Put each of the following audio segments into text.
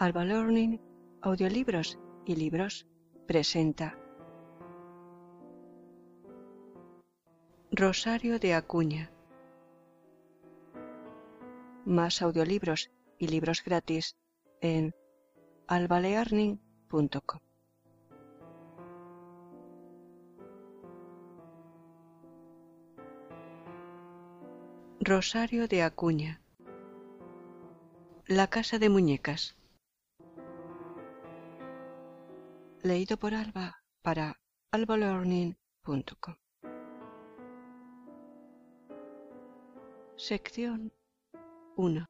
Alba Learning, Audiolibros y Libros presenta Rosario de Acuña. Más audiolibros y libros gratis en albalearning.com. Rosario de Acuña. La casa de muñecas. Leído por Alba para albalearning.com. Sección 1.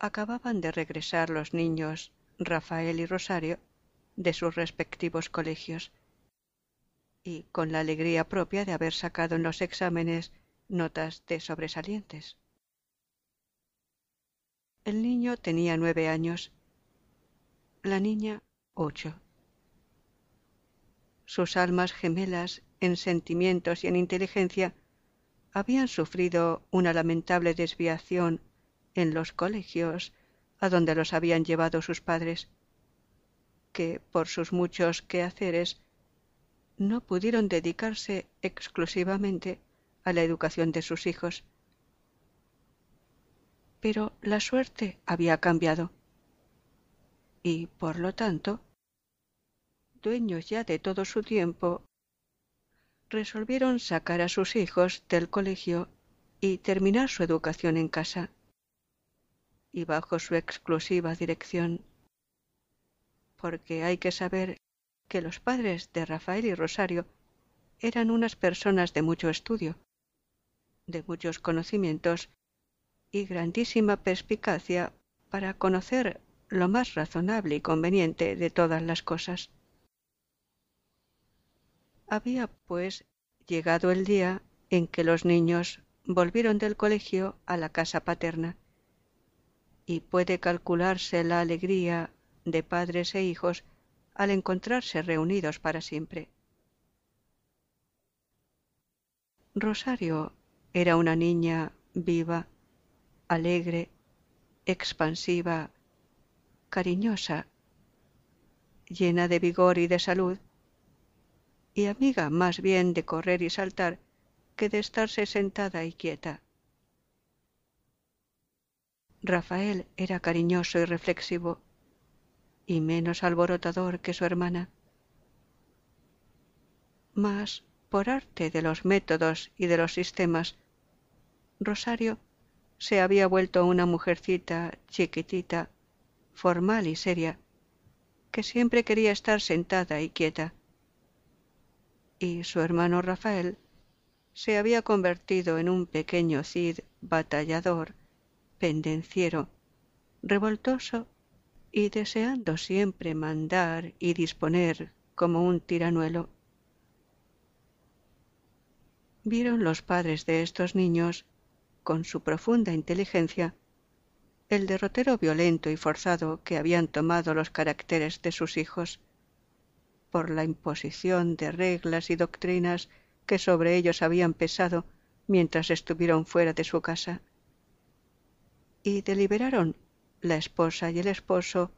Acababan de regresar los niños Rafael y Rosario de sus respectivos colegios y con la alegría propia de haber sacado en los exámenes notas de sobresalientes. El niño tenía nueve años, la niña ocho. Sus almas gemelas en sentimientos y en inteligencia habían sufrido una lamentable desviación en los colegios a donde los habían llevado sus padres, que por sus muchos quehaceres no pudieron dedicarse exclusivamente a la educación de sus hijos. Pero la suerte había cambiado. Y, por lo tanto, dueños ya de todo su tiempo, resolvieron sacar a sus hijos del colegio y terminar su educación en casa. Y bajo su exclusiva dirección, porque hay que saber que los padres de Rafael y Rosario eran unas personas de mucho estudio, de muchos conocimientos y grandísima perspicacia para conocer lo más razonable y conveniente de todas las cosas. Había, pues, llegado el día en que los niños volvieron del colegio a la casa paterna, y puede calcularse la alegría de padres e hijos al encontrarse reunidos para siempre. Rosario era una niña viva, alegre, expansiva, cariñosa, llena de vigor y de salud, y amiga más bien de correr y saltar que de estarse sentada y quieta. Rafael era cariñoso y reflexivo, y menos alborotador que su hermana. Mas, por arte de los métodos y de los sistemas, Rosario se había vuelto una mujercita chiquitita, formal y seria, que siempre quería estar sentada y quieta. Y su hermano Rafael se había convertido en un pequeño Cid batallador, pendenciero, revoltoso y deseando siempre mandar y disponer como un tiranuelo. Vieron los padres de estos niños, con su profunda inteligencia, el derrotero violento y forzado que habían tomado los caracteres de sus hijos, por la imposición de reglas y doctrinas que sobre ellos habían pesado mientras estuvieron fuera de su casa, y deliberaron la esposa y el esposo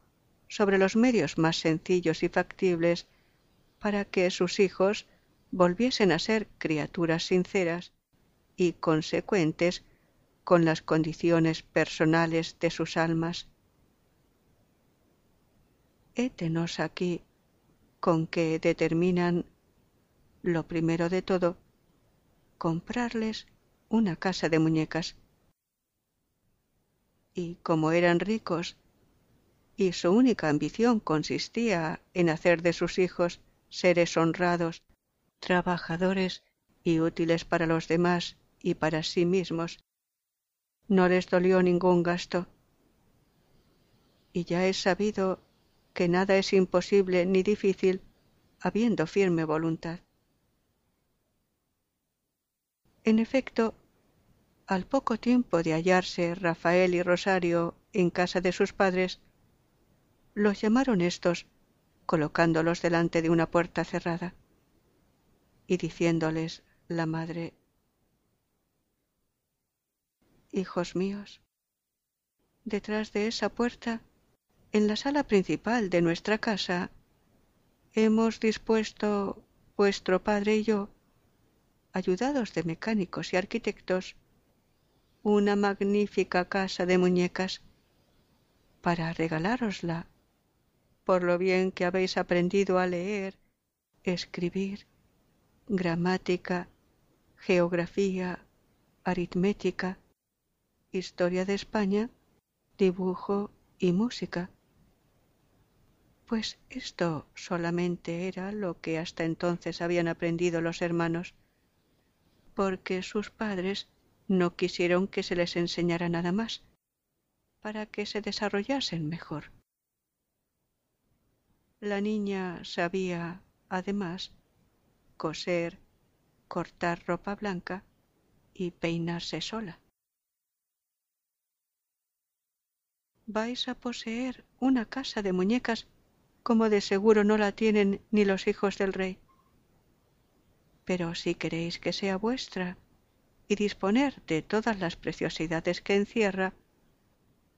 sobre los medios más sencillos y factibles para que sus hijos volviesen a ser criaturas sinceras y consecuentes con las condiciones personales de sus almas. Hétenos aquí con que determinan, lo primero de todo, comprarles una casa de muñecas y como eran ricos y su única ambición consistía en hacer de sus hijos seres honrados, trabajadores y útiles para los demás y para sí mismos, no les dolió ningún gasto. Y ya es sabido que nada es imposible ni difícil habiendo firme voluntad. En efecto, al poco tiempo de hallarse Rafael y Rosario en casa de sus padres, los llamaron éstos, colocándolos delante de una puerta cerrada, y diciéndoles la madre hijos míos. Detrás de esa puerta, en la sala principal de nuestra casa, hemos dispuesto vuestro padre y yo, ayudados de mecánicos y arquitectos, una magnífica casa de muñecas para regalárosla, por lo bien que habéis aprendido a leer, escribir, gramática, geografía, aritmética, historia de España, dibujo y música. Pues esto solamente era lo que hasta entonces habían aprendido los hermanos, porque sus padres no quisieron que se les enseñara nada más, para que se desarrollasen mejor. La niña sabía, además, coser, cortar ropa blanca y peinarse sola. Vais a poseer una casa de muñecas como de seguro no la tienen ni los hijos del rey. Pero si queréis que sea vuestra, y disponer de todas las preciosidades que encierra,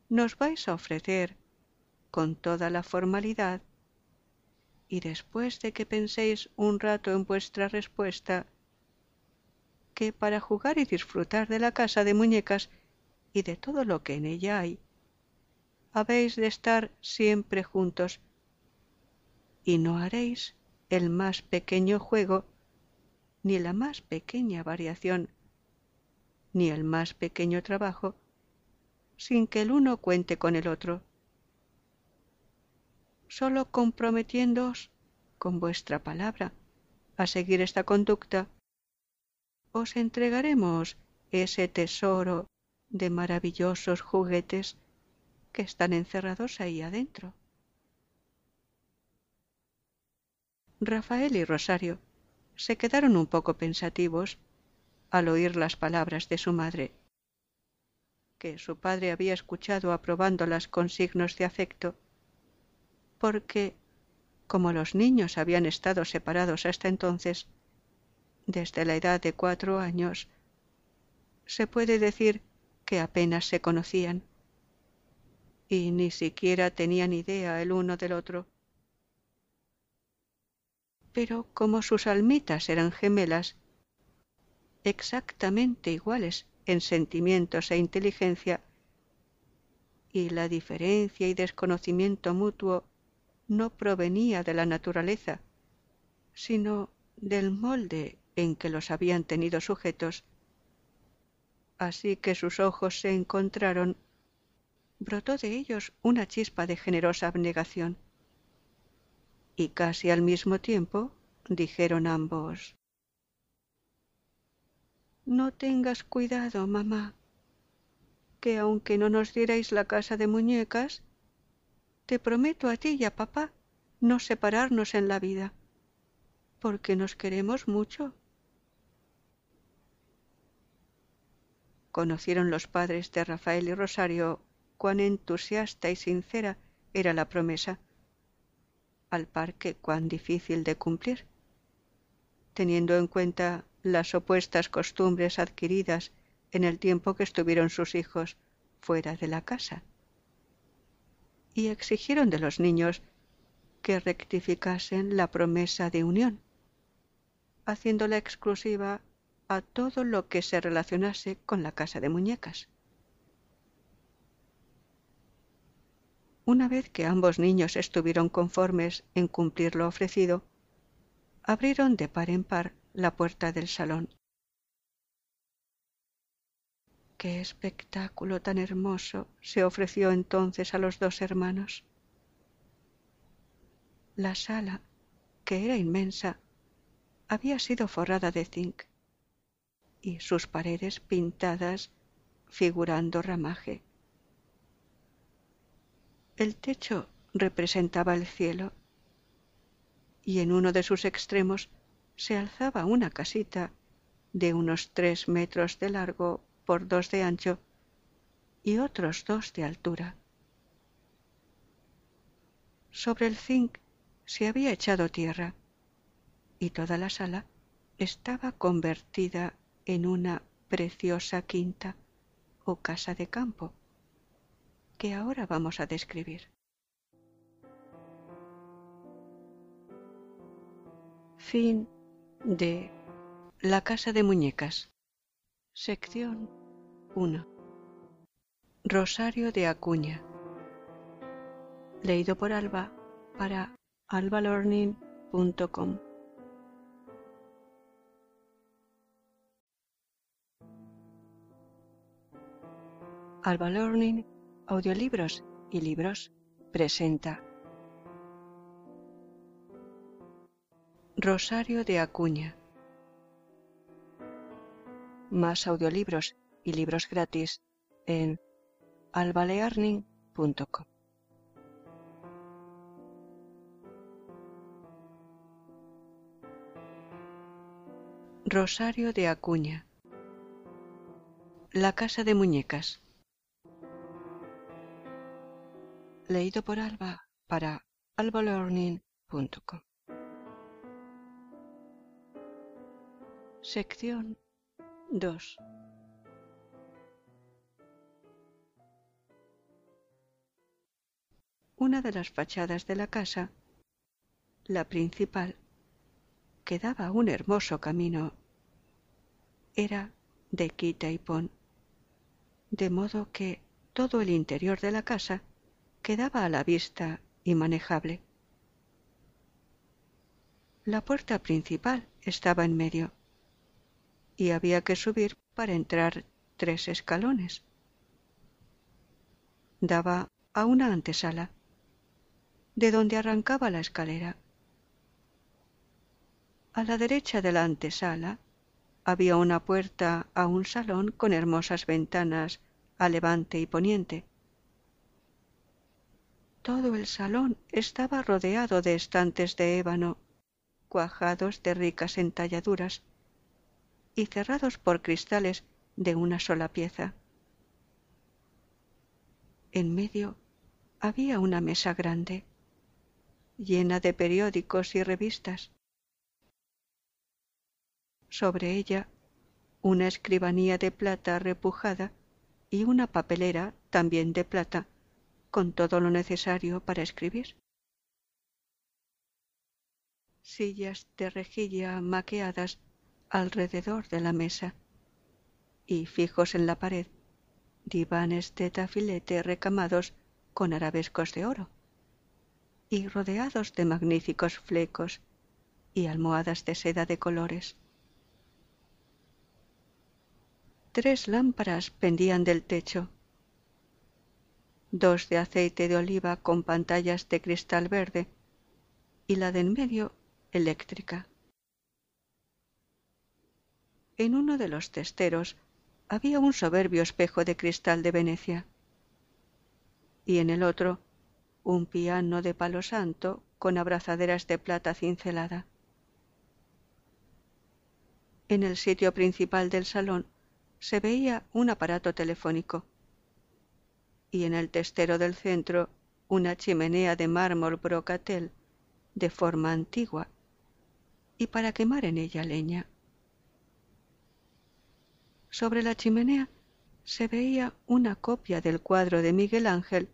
nos vais a ofrecer con toda la formalidad y después de que penséis un rato en vuestra respuesta, que para jugar y disfrutar de la casa de muñecas y de todo lo que en ella hay, habéis de estar siempre juntos y no haréis el más pequeño juego ni la más pequeña variación ni el más pequeño trabajo sin que el uno cuente con el otro. Solo comprometiéndoos con vuestra palabra a seguir esta conducta, os entregaremos ese tesoro de maravillosos juguetes que están encerrados ahí adentro. Rafael y Rosario se quedaron un poco pensativos al oír las palabras de su madre, que su padre había escuchado aprobándolas con signos de afecto, porque, como los niños habían estado separados hasta entonces, desde la edad de cuatro años, se puede decir que apenas se conocían y ni siquiera tenían idea el uno del otro. Pero como sus almitas eran gemelas, exactamente iguales en sentimientos e inteligencia, y la diferencia y desconocimiento mutuo no provenía de la naturaleza, sino del molde en que los habían tenido sujetos. Así que sus ojos se encontraron, brotó de ellos una chispa de generosa abnegación. Y casi al mismo tiempo dijeron ambos no tengas cuidado, mamá, que aunque no nos dierais la casa de muñecas, te prometo a ti y a papá no separarnos en la vida, porque nos queremos mucho. Conocieron los padres de Rafael y Rosario cuán entusiasta y sincera era la promesa, al par que cuán difícil de cumplir, teniendo en cuenta las opuestas costumbres adquiridas en el tiempo que estuvieron sus hijos fuera de la casa. Y exigieron de los niños que rectificasen la promesa de unión, haciéndola exclusiva a todo lo que se relacionase con la casa de muñecas. Una vez que ambos niños estuvieron conformes en cumplir lo ofrecido, abrieron de par en par la puerta del salón. Qué espectáculo tan hermoso se ofreció entonces a los dos hermanos. La sala, que era inmensa, había sido forrada de zinc y sus paredes pintadas figurando ramaje. El techo representaba el cielo y en uno de sus extremos se alzaba una casita de unos tres metros de largo por dos de ancho y otros dos de altura. Sobre el zinc se había echado tierra y toda la sala estaba convertida en una preciosa quinta o casa de campo, que ahora vamos a describir. Fin de La casa de muñecas. Sección 1. Rosario de Acuña. Leído por Alba para albalearning.com. Alba Learning, audiolibros y libros presenta Rosario de Acuña. Más audiolibros y libros gratis en albalearning.com. Rosario de Acuña. La casa de muñecas. Leído por Alba para albalearning.com. Sección 2 Una de las fachadas de la casa, la principal, que daba un hermoso camino, era de quita y pon, de modo que todo el interior de la casa quedaba a la vista y manejable. La puerta principal estaba en medio y había que subir para entrar tres escalones. Daba a una antesala, de donde arrancaba la escalera. A la derecha de la antesala había una puerta a un salón con hermosas ventanas a levante y poniente. Todo el salón estaba rodeado de estantes de ébano, cuajados de ricas entalladuras y cerrados por cristales de una sola pieza. En medio había una mesa grande, llena de periódicos y revistas. Sobre ella una escribanía de plata repujada y una papelera también de plata con todo lo necesario para escribir. Sillas de rejilla maqueadas alrededor de la mesa y fijos en la pared divanes de tafilete recamados con arabescos de oro y rodeados de magníficos flecos y almohadas de seda de colores. Tres lámparas pendían del techo dos de aceite de oliva con pantallas de cristal verde y la de en medio eléctrica. En uno de los testeros había un soberbio espejo de cristal de Venecia y en el otro un piano de palo santo con abrazaderas de plata cincelada. En el sitio principal del salón se veía un aparato telefónico y en el testero del centro una chimenea de mármol brocatel de forma antigua y para quemar en ella leña. Sobre la chimenea se veía una copia del cuadro de Miguel Ángel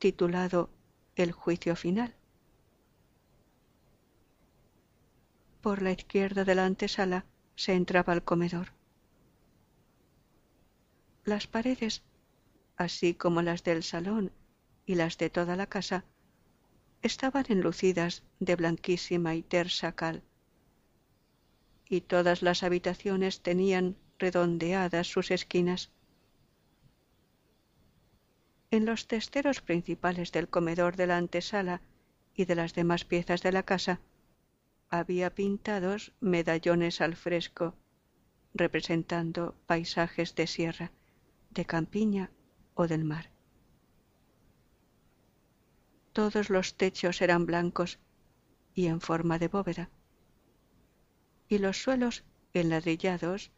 titulado El juicio final. Por la izquierda de la antesala se entraba al comedor. Las paredes así como las del salón y las de toda la casa, estaban enlucidas de blanquísima y tersa cal, y todas las habitaciones tenían redondeadas sus esquinas. En los testeros principales del comedor de la antesala y de las demás piezas de la casa había pintados medallones al fresco representando paisajes de sierra, de campiña del mar. Todos los techos eran blancos y en forma de bóveda, y los suelos enladrillados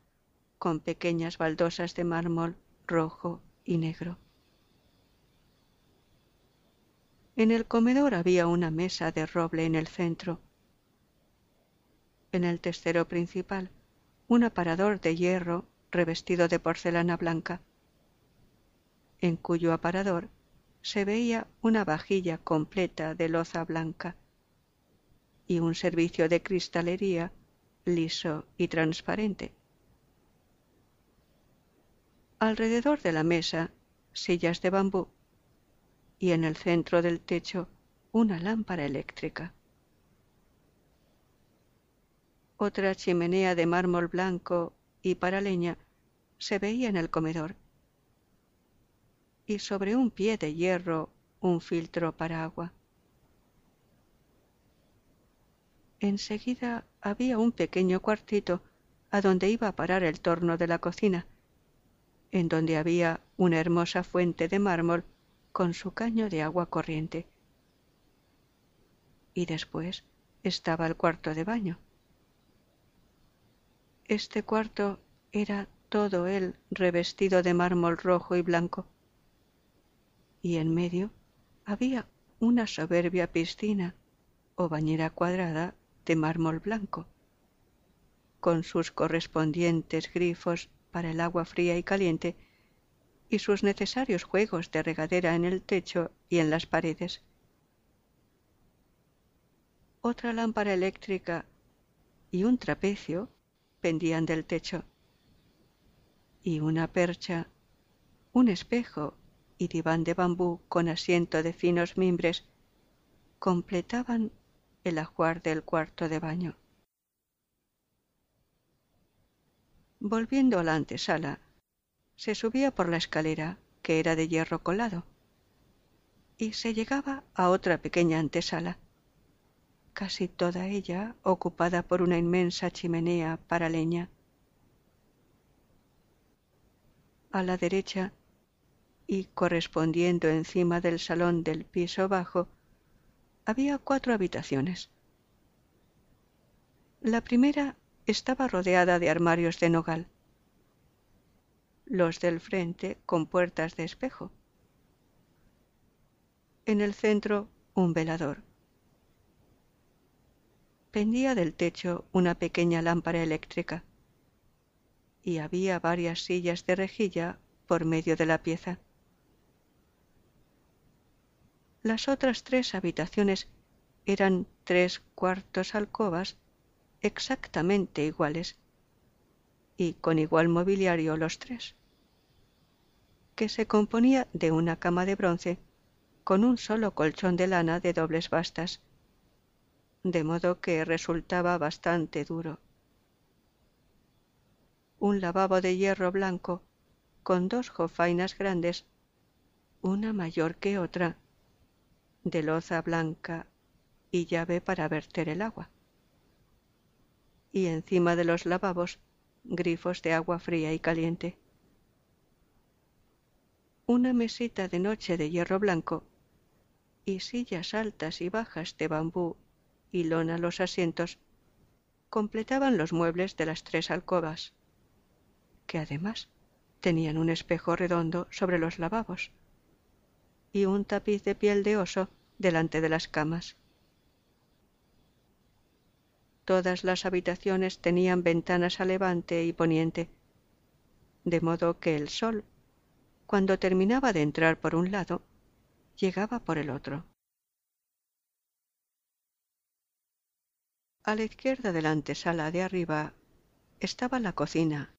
con pequeñas baldosas de mármol rojo y negro. En el comedor había una mesa de roble en el centro. En el testero principal, un aparador de hierro revestido de porcelana blanca en cuyo aparador se veía una vajilla completa de loza blanca y un servicio de cristalería liso y transparente. Alrededor de la mesa, sillas de bambú y en el centro del techo una lámpara eléctrica. Otra chimenea de mármol blanco y para leña se veía en el comedor y sobre un pie de hierro un filtro para agua. Enseguida había un pequeño cuartito a donde iba a parar el torno de la cocina, en donde había una hermosa fuente de mármol con su caño de agua corriente. Y después estaba el cuarto de baño. Este cuarto era todo él revestido de mármol rojo y blanco, y en medio había una soberbia piscina o bañera cuadrada de mármol blanco, con sus correspondientes grifos para el agua fría y caliente y sus necesarios juegos de regadera en el techo y en las paredes. Otra lámpara eléctrica y un trapecio pendían del techo, y una percha, un espejo y diván de bambú con asiento de finos mimbres completaban el ajuar del cuarto de baño. Volviendo a la antesala, se subía por la escalera, que era de hierro colado, y se llegaba a otra pequeña antesala, casi toda ella ocupada por una inmensa chimenea para leña. A la derecha y correspondiendo encima del salón del piso bajo, había cuatro habitaciones. La primera estaba rodeada de armarios de nogal, los del frente con puertas de espejo. En el centro un velador. Pendía del techo una pequeña lámpara eléctrica y había varias sillas de rejilla por medio de la pieza. Las otras tres habitaciones eran tres cuartos alcobas exactamente iguales y con igual mobiliario los tres, que se componía de una cama de bronce con un solo colchón de lana de dobles bastas, de modo que resultaba bastante duro. Un lavabo de hierro blanco con dos jofainas grandes, una mayor que otra, de loza blanca y llave para verter el agua. Y encima de los lavabos, grifos de agua fría y caliente. Una mesita de noche de hierro blanco y sillas altas y bajas de bambú y lona los asientos completaban los muebles de las tres alcobas, que además tenían un espejo redondo sobre los lavabos y un tapiz de piel de oso delante de las camas. Todas las habitaciones tenían ventanas a levante y poniente, de modo que el sol, cuando terminaba de entrar por un lado, llegaba por el otro. A la izquierda de la antesala de arriba estaba la cocina,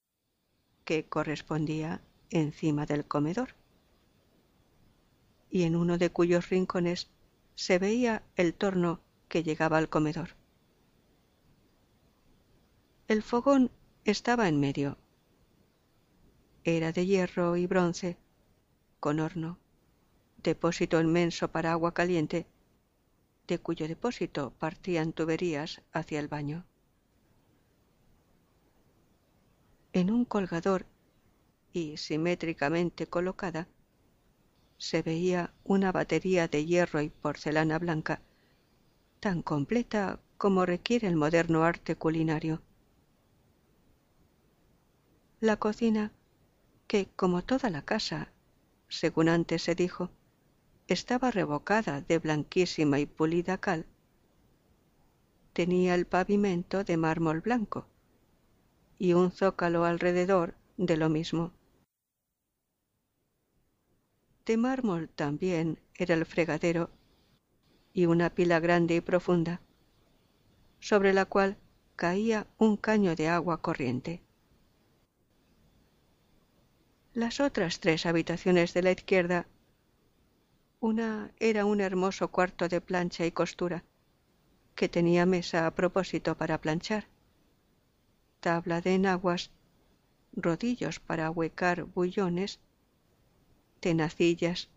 que correspondía encima del comedor y en uno de cuyos rincones se veía el torno que llegaba al comedor. El fogón estaba en medio. Era de hierro y bronce, con horno, depósito inmenso para agua caliente, de cuyo depósito partían tuberías hacia el baño. En un colgador y simétricamente colocada se veía una batería de hierro y porcelana blanca, tan completa como requiere el moderno arte culinario. La cocina, que como toda la casa, según antes se dijo, estaba revocada de blanquísima y pulida cal, tenía el pavimento de mármol blanco y un zócalo alrededor de lo mismo. De mármol también era el fregadero y una pila grande y profunda, sobre la cual caía un caño de agua corriente. Las otras tres habitaciones de la izquierda, una era un hermoso cuarto de plancha y costura, que tenía mesa a propósito para planchar, tabla de enaguas, rodillos para huecar bullones, tenacillas,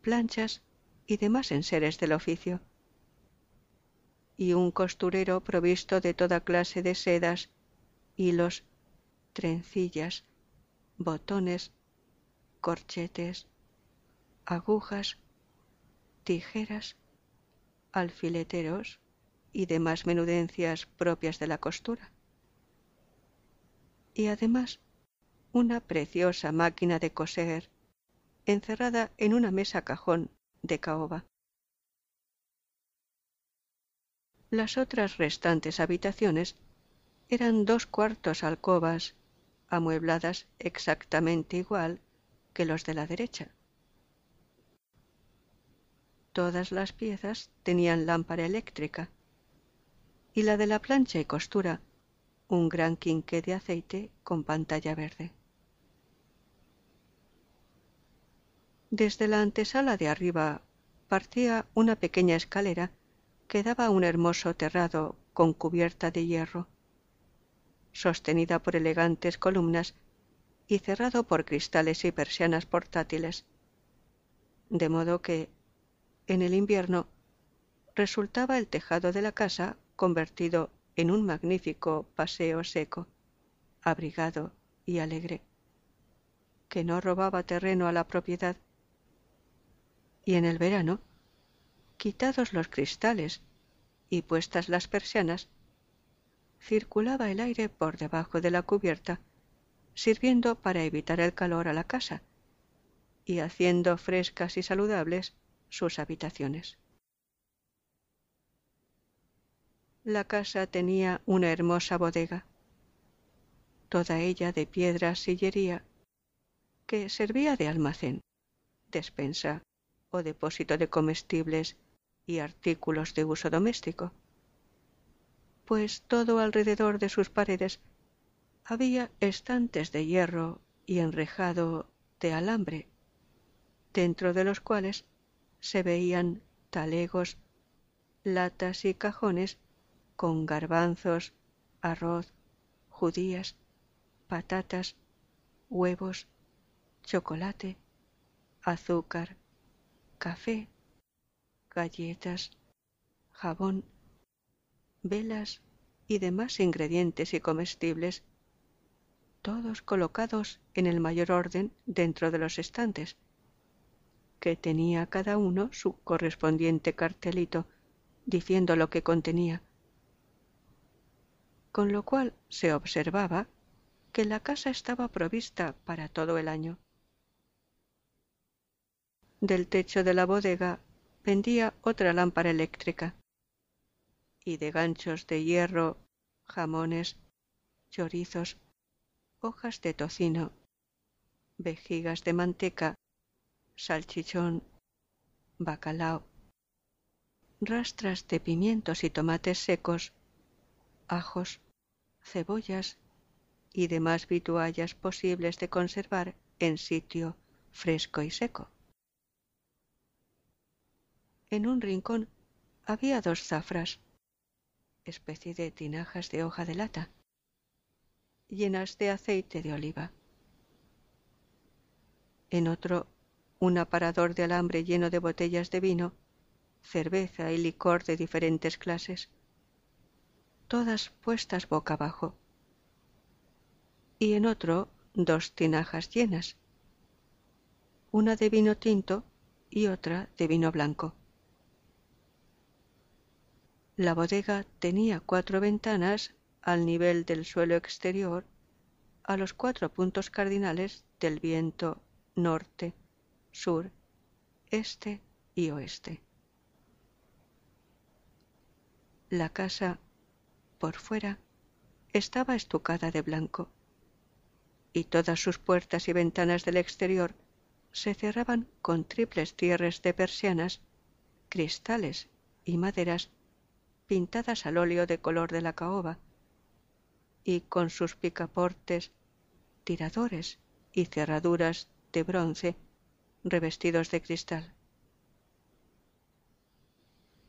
planchas y demás enseres del oficio, y un costurero provisto de toda clase de sedas, hilos, trencillas, botones, corchetes, agujas, tijeras, alfileteros y demás menudencias propias de la costura. Y además una preciosa máquina de coser encerrada en una mesa cajón de caoba. Las otras restantes habitaciones eran dos cuartos alcobas amuebladas exactamente igual que los de la derecha. Todas las piezas tenían lámpara eléctrica y la de la plancha y costura un gran quinqué de aceite con pantalla verde. Desde la antesala de arriba partía una pequeña escalera que daba a un hermoso terrado con cubierta de hierro, sostenida por elegantes columnas y cerrado por cristales y persianas portátiles, de modo que, en el invierno, resultaba el tejado de la casa convertido en un magnífico paseo seco, abrigado y alegre, que no robaba terreno a la propiedad y en el verano, quitados los cristales y puestas las persianas, circulaba el aire por debajo de la cubierta, sirviendo para evitar el calor a la casa y haciendo frescas y saludables sus habitaciones. La casa tenía una hermosa bodega, toda ella de piedra sillería, que servía de almacén, despensa o depósito de comestibles y artículos de uso doméstico, pues todo alrededor de sus paredes había estantes de hierro y enrejado de alambre, dentro de los cuales se veían talegos, latas y cajones con garbanzos, arroz, judías, patatas, huevos, chocolate, azúcar, café, galletas, jabón, velas y demás ingredientes y comestibles, todos colocados en el mayor orden dentro de los estantes, que tenía cada uno su correspondiente cartelito diciendo lo que contenía, con lo cual se observaba que la casa estaba provista para todo el año. Del techo de la bodega pendía otra lámpara eléctrica y de ganchos de hierro, jamones, chorizos, hojas de tocino, vejigas de manteca, salchichón, bacalao, rastras de pimientos y tomates secos, ajos, cebollas y demás vituallas posibles de conservar en sitio fresco y seco. En un rincón había dos zafras, especie de tinajas de hoja de lata, llenas de aceite de oliva. En otro, un aparador de alambre lleno de botellas de vino, cerveza y licor de diferentes clases, todas puestas boca abajo. Y en otro, dos tinajas llenas, una de vino tinto y otra de vino blanco. La bodega tenía cuatro ventanas al nivel del suelo exterior a los cuatro puntos cardinales del viento norte, sur, este y oeste. La casa, por fuera, estaba estucada de blanco, y todas sus puertas y ventanas del exterior se cerraban con triples cierres de persianas, cristales y maderas pintadas al óleo de color de la caoba, y con sus picaportes, tiradores y cerraduras de bronce revestidos de cristal.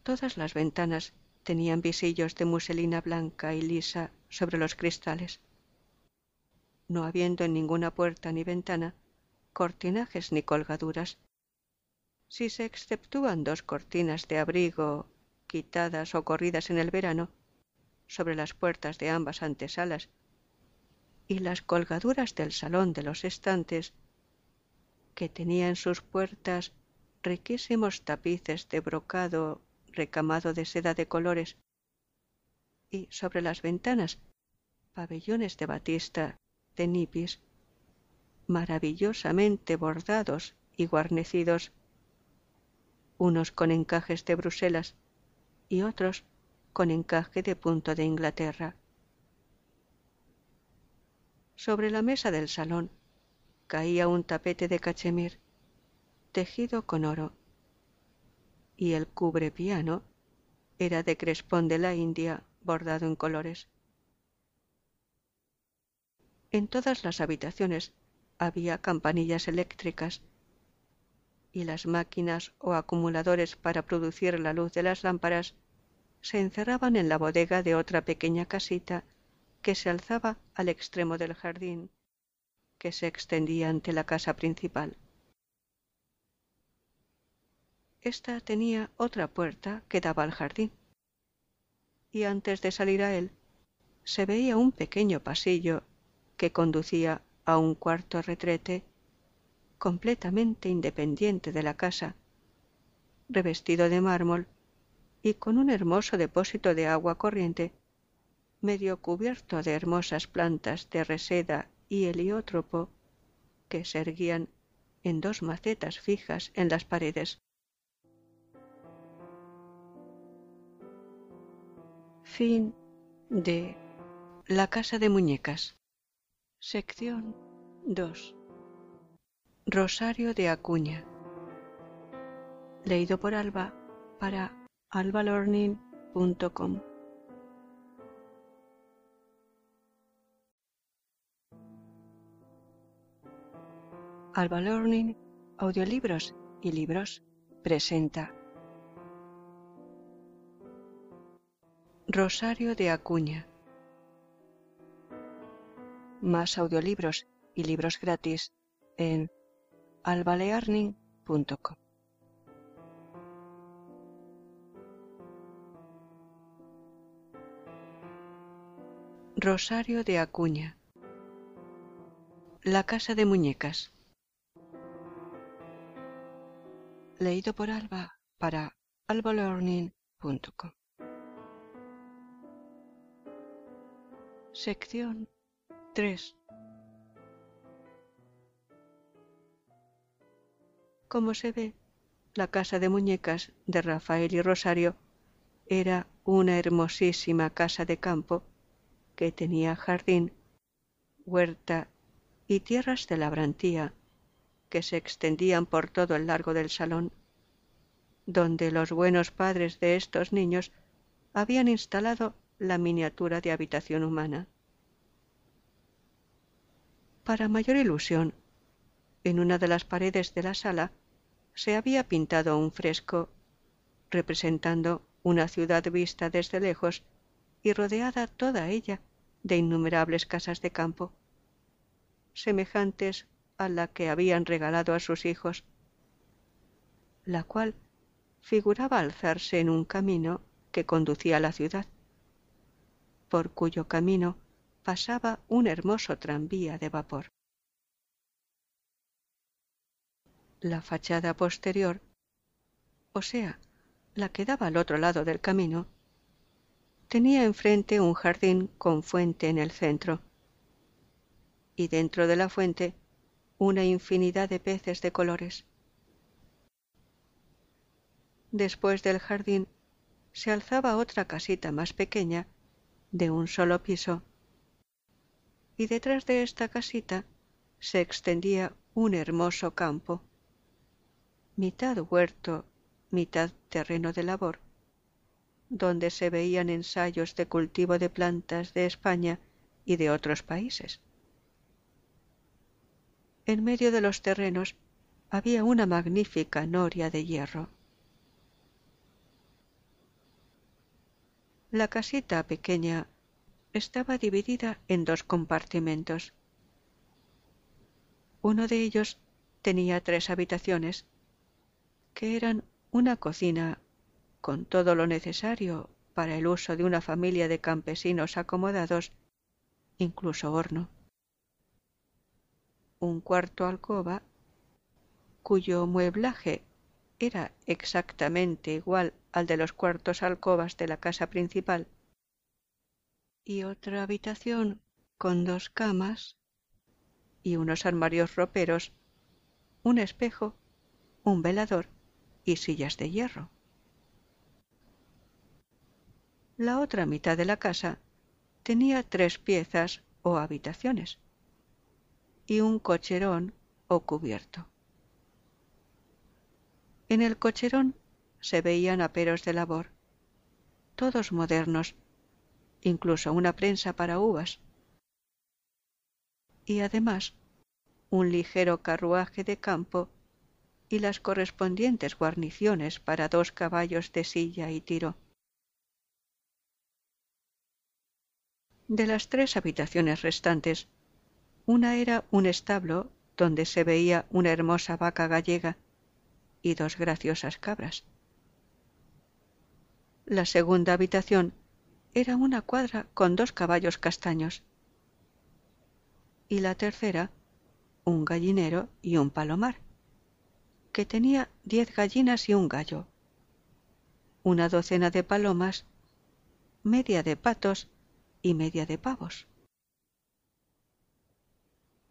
Todas las ventanas tenían visillos de muselina blanca y lisa sobre los cristales. No habiendo en ninguna puerta ni ventana cortinajes ni colgaduras. Si se exceptúan dos cortinas de abrigo quitadas o corridas en el verano sobre las puertas de ambas antesalas y las colgaduras del salón de los estantes que tenía en sus puertas riquísimos tapices de brocado recamado de seda de colores y sobre las ventanas pabellones de batista de nipis maravillosamente bordados y guarnecidos unos con encajes de Bruselas y otros con encaje de punto de Inglaterra. Sobre la mesa del salón caía un tapete de cachemir tejido con oro y el cubre piano era de crespón de la India bordado en colores. En todas las habitaciones había campanillas eléctricas y las máquinas o acumuladores para producir la luz de las lámparas se encerraban en la bodega de otra pequeña casita que se alzaba al extremo del jardín que se extendía ante la casa principal. Esta tenía otra puerta que daba al jardín y antes de salir a él se veía un pequeño pasillo que conducía a un cuarto retrete completamente independiente de la casa, revestido de mármol y con un hermoso depósito de agua corriente, medio cubierto de hermosas plantas de reseda y heliótropo que se erguían en dos macetas fijas en las paredes. Fin de La casa de muñecas. Sección 2 Rosario de Acuña Leído por Alba para albalorning.com Alba Learning, audiolibros y libros presenta. Rosario de Acuña. Más audiolibros y libros gratis en albalearning.com. Rosario de Acuña. La casa de muñecas. Leído por Alba para albalearning.com Sección 3. Como se ve, la casa de muñecas de Rafael y Rosario era una hermosísima casa de campo que tenía jardín, huerta y tierras de labrantía que se extendían por todo el largo del salón, donde los buenos padres de estos niños habían instalado la miniatura de habitación humana. Para mayor ilusión, en una de las paredes de la sala se había pintado un fresco representando una ciudad vista desde lejos y rodeada toda ella de innumerables casas de campo, semejantes a la que habían regalado a sus hijos, la cual figuraba alzarse en un camino que conducía a la ciudad, por cuyo camino pasaba un hermoso tranvía de vapor. La fachada posterior, o sea, la que daba al otro lado del camino, tenía enfrente un jardín con fuente en el centro, y dentro de la fuente una infinidad de peces de colores. Después del jardín se alzaba otra casita más pequeña, de un solo piso, y detrás de esta casita se extendía un hermoso campo mitad huerto, mitad terreno de labor, donde se veían ensayos de cultivo de plantas de España y de otros países. En medio de los terrenos había una magnífica noria de hierro. La casita pequeña estaba dividida en dos compartimentos. Uno de ellos tenía tres habitaciones, que eran una cocina con todo lo necesario para el uso de una familia de campesinos acomodados, incluso horno. Un cuarto alcoba, cuyo mueblaje era exactamente igual al de los cuartos alcobas de la casa principal, y otra habitación con dos camas y unos armarios roperos, un espejo, un velador y sillas de hierro. La otra mitad de la casa tenía tres piezas o habitaciones y un cocherón o cubierto. En el cocherón se veían aperos de labor, todos modernos, incluso una prensa para uvas. Y además, un ligero carruaje de campo y las correspondientes guarniciones para dos caballos de silla y tiro. De las tres habitaciones restantes, una era un establo donde se veía una hermosa vaca gallega y dos graciosas cabras. La segunda habitación era una cuadra con dos caballos castaños. Y la tercera, un gallinero y un palomar, que tenía diez gallinas y un gallo, una docena de palomas, media de patos y media de pavos.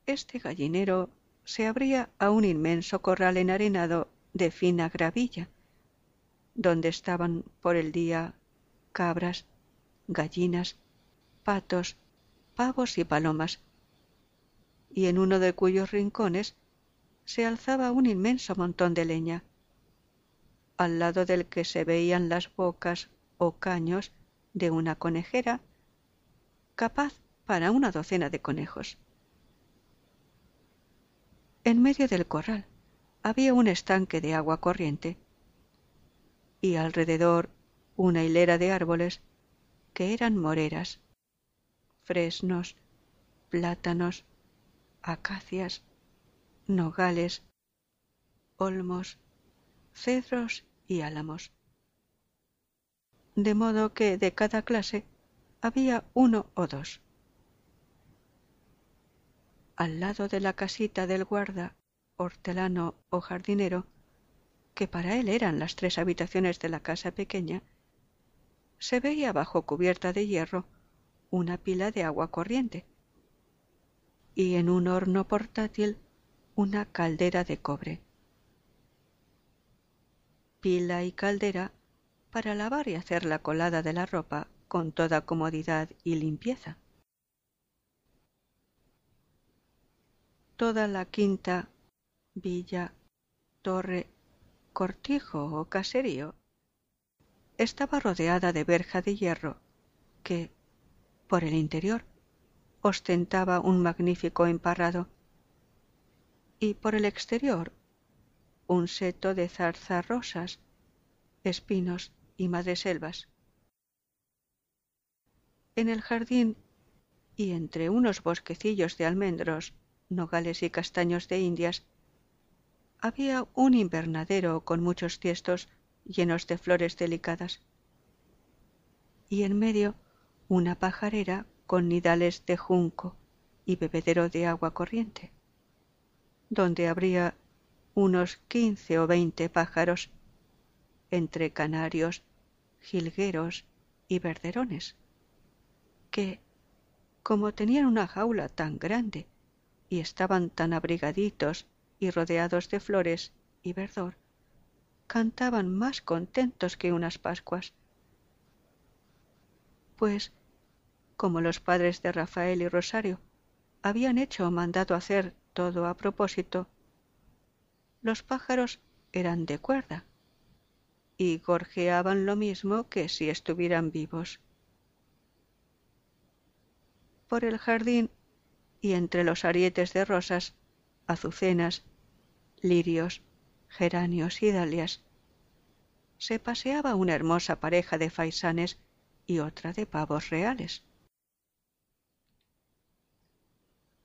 Este gallinero se abría a un inmenso corral enarenado de fina gravilla, donde estaban por el día cabras, gallinas, patos, pavos y palomas, y en uno de cuyos rincones se alzaba un inmenso montón de leña, al lado del que se veían las bocas o caños de una conejera capaz para una docena de conejos. En medio del corral había un estanque de agua corriente y alrededor una hilera de árboles que eran moreras, fresnos, plátanos, acacias, nogales, olmos, cedros y álamos. De modo que de cada clase había uno o dos. Al lado de la casita del guarda, hortelano o jardinero, que para él eran las tres habitaciones de la casa pequeña, se veía bajo cubierta de hierro una pila de agua corriente y en un horno portátil una caldera de cobre. Pila y caldera para lavar y hacer la colada de la ropa con toda comodidad y limpieza. Toda la quinta, villa, torre, cortijo o caserío estaba rodeada de verja de hierro que, por el interior, ostentaba un magnífico emparrado y por el exterior un seto de zarzas rosas, espinos y madreselvas en el jardín y entre unos bosquecillos de almendros, nogales y castaños de Indias, había un invernadero con muchos tiestos llenos de flores delicadas. Y en medio una pajarera con nidales de junco y bebedero de agua corriente, donde habría unos quince o veinte pájaros, entre canarios, jilgueros y verderones que, como tenían una jaula tan grande y estaban tan abrigaditos y rodeados de flores y verdor, cantaban más contentos que unas pascuas. Pues, como los padres de Rafael y Rosario habían hecho o mandado hacer todo a propósito, los pájaros eran de cuerda y gorjeaban lo mismo que si estuvieran vivos. Por el jardín y entre los arietes de rosas, azucenas, lirios, geranios y dalias, se paseaba una hermosa pareja de faisanes y otra de pavos reales.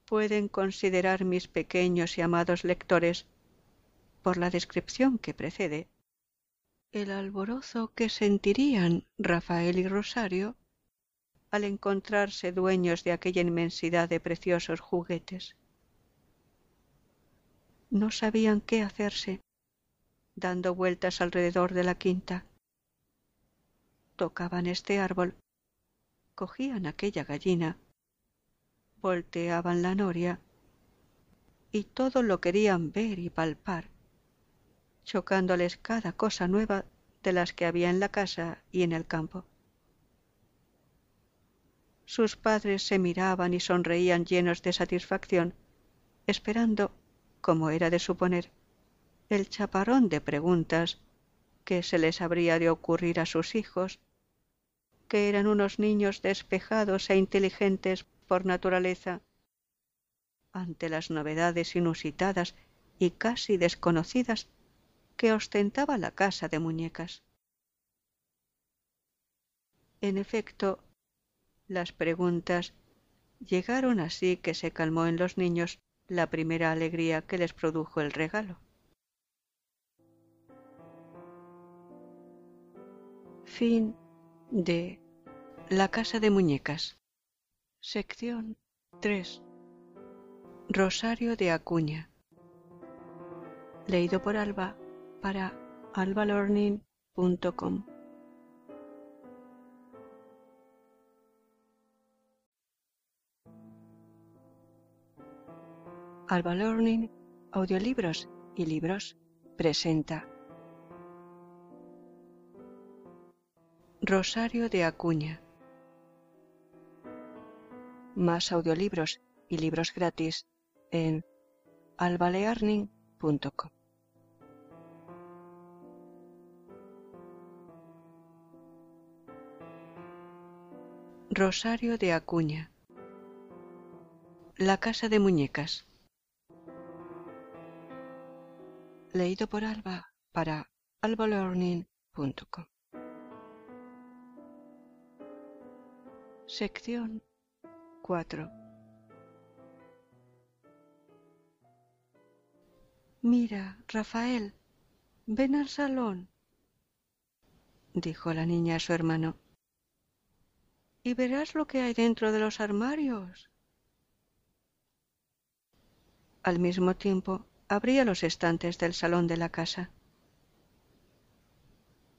Pueden considerar mis pequeños y amados lectores, por la descripción que precede, el alborozo que sentirían Rafael y Rosario al encontrarse dueños de aquella inmensidad de preciosos juguetes. No sabían qué hacerse, dando vueltas alrededor de la quinta. Tocaban este árbol, cogían aquella gallina, volteaban la noria y todo lo querían ver y palpar, chocándoles cada cosa nueva de las que había en la casa y en el campo. Sus padres se miraban y sonreían llenos de satisfacción, esperando, como era de suponer, el chaparrón de preguntas que se les habría de ocurrir a sus hijos, que eran unos niños despejados e inteligentes por naturaleza, ante las novedades inusitadas y casi desconocidas que ostentaba la casa de muñecas. En efecto, las preguntas llegaron así que se calmó en los niños la primera alegría que les produjo el regalo. Fin de La casa de muñecas. Sección 3. Rosario de Acuña. Leído por Alba para albalorning.com. Alba Learning, audiolibros y libros presenta Rosario de Acuña. Más audiolibros y libros gratis en albalearning.com. Rosario de Acuña. La casa de muñecas. Leído por Alba para albalearning.com. Sección 4 Mira, Rafael, ven al salón, dijo la niña a su hermano, y verás lo que hay dentro de los armarios. Al mismo tiempo, abría los estantes del salón de la casa.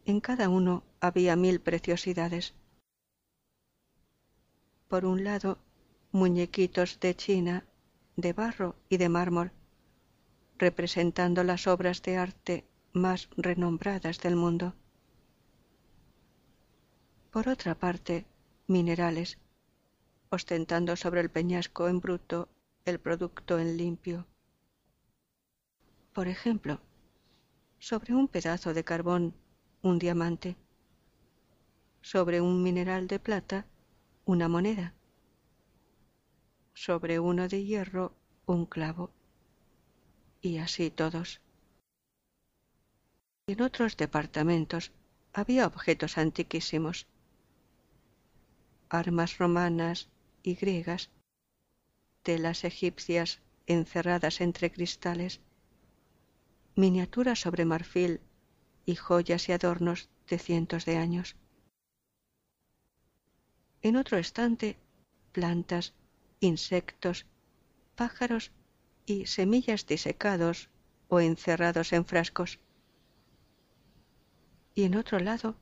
En cada uno había mil preciosidades por un lado muñequitos de China, de barro y de mármol, representando las obras de arte más renombradas del mundo. Por otra parte, minerales, ostentando sobre el peñasco en bruto el producto en limpio. Por ejemplo, sobre un pedazo de carbón un diamante, sobre un mineral de plata una moneda. Sobre uno de hierro un clavo. Y así todos. En otros departamentos había objetos antiquísimos, armas romanas y griegas, telas egipcias encerradas entre cristales, miniaturas sobre marfil y joyas y adornos de cientos de años en otro estante plantas, insectos, pájaros y semillas disecados o encerrados en frascos. Y en otro lado,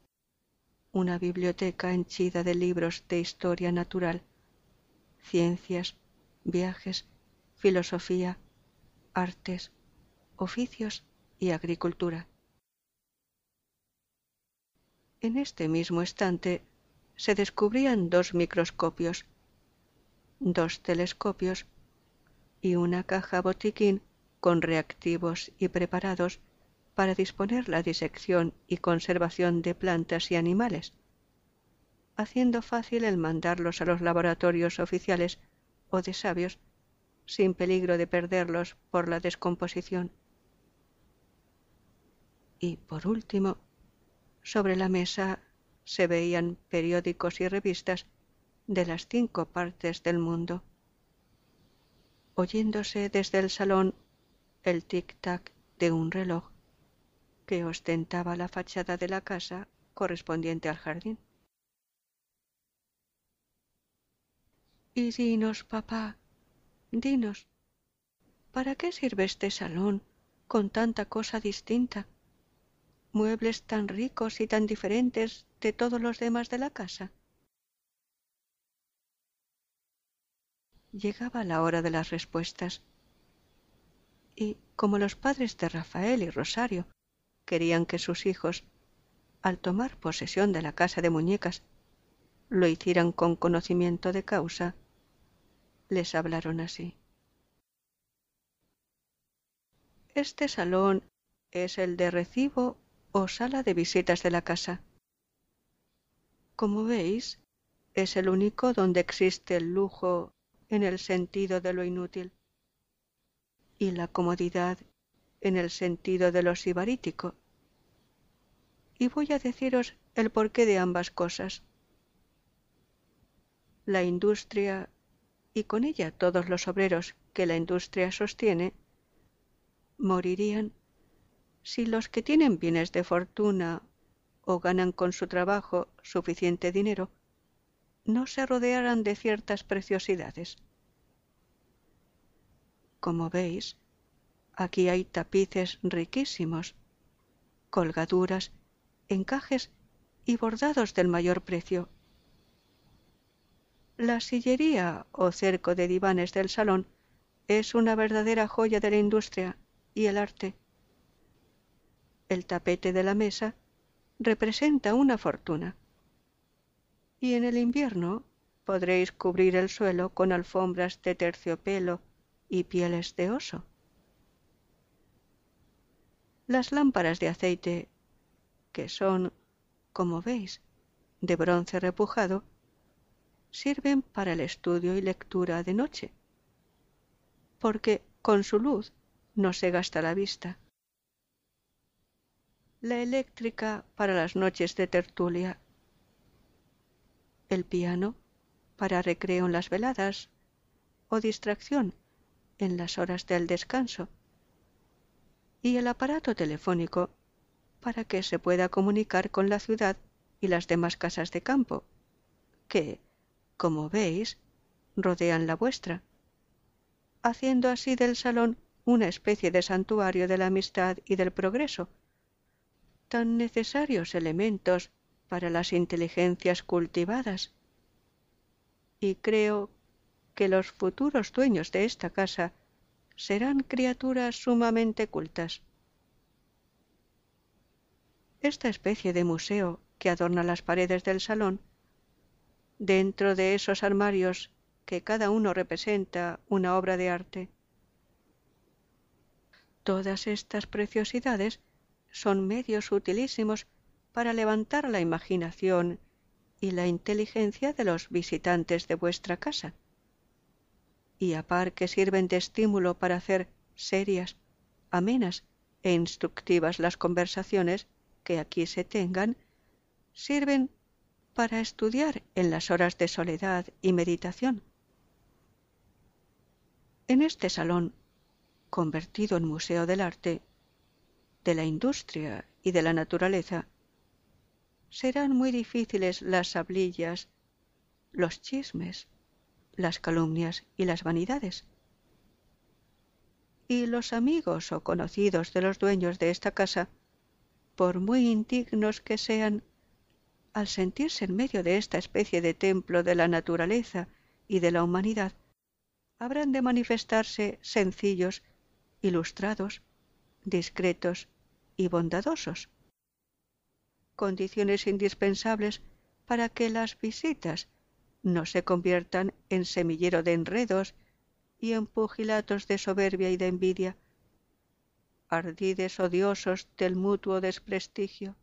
una biblioteca henchida de libros de historia natural, ciencias, viajes, filosofía, artes, oficios y agricultura. En este mismo estante se descubrían dos microscopios, dos telescopios y una caja botiquín con reactivos y preparados para disponer la disección y conservación de plantas y animales, haciendo fácil el mandarlos a los laboratorios oficiales o de sabios sin peligro de perderlos por la descomposición. Y por último, sobre la mesa se veían periódicos y revistas de las cinco partes del mundo, oyéndose desde el salón el tic-tac de un reloj que ostentaba la fachada de la casa correspondiente al jardín. Y dinos, papá, dinos, ¿para qué sirve este salón con tanta cosa distinta? Muebles tan ricos y tan diferentes de todos los demás de la casa. Llegaba la hora de las respuestas. Y como los padres de Rafael y Rosario querían que sus hijos, al tomar posesión de la casa de muñecas, lo hicieran con conocimiento de causa, les hablaron así. Este salón es el de recibo o sala de visitas de la casa. Como veis, es el único donde existe el lujo en el sentido de lo inútil y la comodidad en el sentido de lo sibarítico. Y voy a deciros el porqué de ambas cosas. La industria, y con ella todos los obreros que la industria sostiene, morirían si los que tienen bienes de fortuna o ganan con su trabajo suficiente dinero no se rodearan de ciertas preciosidades. Como veis, Aquí hay tapices riquísimos, colgaduras, encajes y bordados del mayor precio. La sillería o cerco de divanes del salón es una verdadera joya de la industria y el arte. El tapete de la mesa representa una fortuna. Y en el invierno podréis cubrir el suelo con alfombras de terciopelo y pieles de oso. Las lámparas de aceite, que son, como veis, de bronce repujado, sirven para el estudio y lectura de noche, porque con su luz no se gasta la vista. La eléctrica para las noches de tertulia. El piano para recreo en las veladas o distracción en las horas del descanso y el aparato telefónico para que se pueda comunicar con la ciudad y las demás casas de campo, que, como veis, rodean la vuestra, haciendo así del salón una especie de santuario de la amistad y del progreso, tan necesarios elementos para las inteligencias cultivadas. Y creo que los futuros dueños de esta casa serán criaturas sumamente cultas. Esta especie de museo que adorna las paredes del salón, dentro de esos armarios que cada uno representa una obra de arte. Todas estas preciosidades son medios utilísimos para levantar la imaginación y la inteligencia de los visitantes de vuestra casa y a par que sirven de estímulo para hacer serias, amenas e instructivas las conversaciones que aquí se tengan, sirven para estudiar en las horas de soledad y meditación. En este salón, convertido en museo del arte, de la industria y de la naturaleza, serán muy difíciles las sablillas, los chismes, las calumnias y las vanidades. Y los amigos o conocidos de los dueños de esta casa, por muy indignos que sean, al sentirse en medio de esta especie de templo de la naturaleza y de la humanidad, habrán de manifestarse sencillos, ilustrados, discretos y bondadosos. Condiciones indispensables para que las visitas no se conviertan en semillero de enredos y en pugilatos de soberbia y de envidia. ardides odiosos del mutuo desprestigio.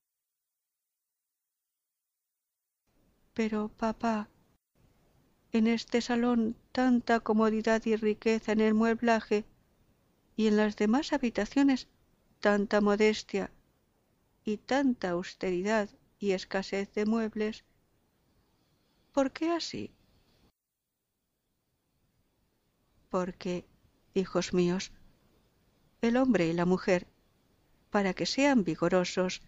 Pero, papá, en este salón tanta comodidad y riqueza en el mueblaje y en las demás habitaciones tanta modestia y tanta austeridad y escasez de muebles. ¿Por qué así? Porque, hijos míos, el hombre y la mujer, para que sean vigorosos,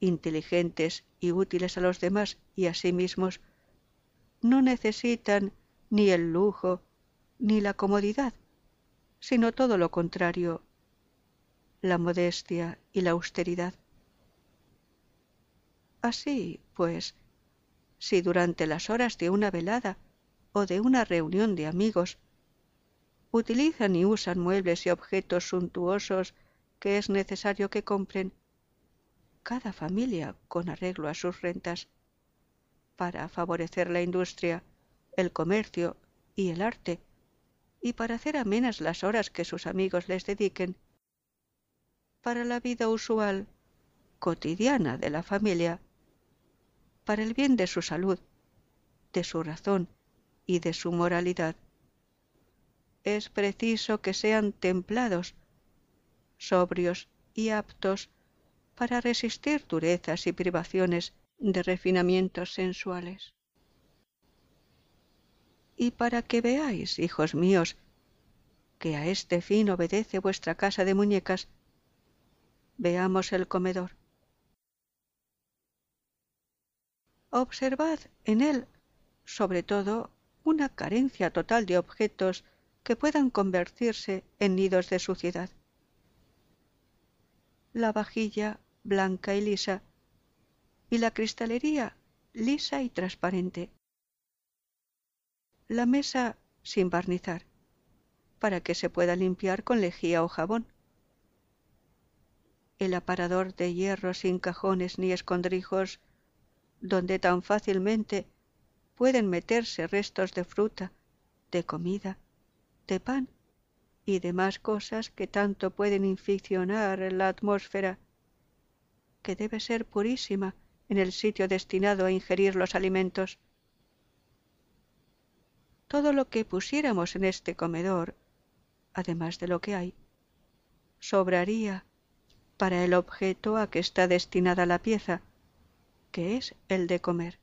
inteligentes y útiles a los demás y a sí mismos, no necesitan ni el lujo ni la comodidad, sino todo lo contrario, la modestia y la austeridad. Así, pues, si durante las horas de una velada o de una reunión de amigos utilizan y usan muebles y objetos suntuosos que es necesario que compren, cada familia con arreglo a sus rentas, para favorecer la industria, el comercio y el arte, y para hacer amenas las horas que sus amigos les dediquen, para la vida usual, cotidiana de la familia, para el bien de su salud, de su razón y de su moralidad. Es preciso que sean templados, sobrios y aptos para resistir durezas y privaciones de refinamientos sensuales. Y para que veáis, hijos míos, que a este fin obedece vuestra casa de muñecas, veamos el comedor. Observad en él, sobre todo, una carencia total de objetos que puedan convertirse en nidos de suciedad. La vajilla blanca y lisa y la cristalería lisa y transparente. La mesa sin barnizar, para que se pueda limpiar con lejía o jabón. El aparador de hierro sin cajones ni escondrijos, donde tan fácilmente pueden meterse restos de fruta, de comida, de pan y demás cosas que tanto pueden inficionar la atmósfera, que debe ser purísima en el sitio destinado a ingerir los alimentos. Todo lo que pusiéramos en este comedor, además de lo que hay, sobraría para el objeto a que está destinada la pieza, que es el de comer.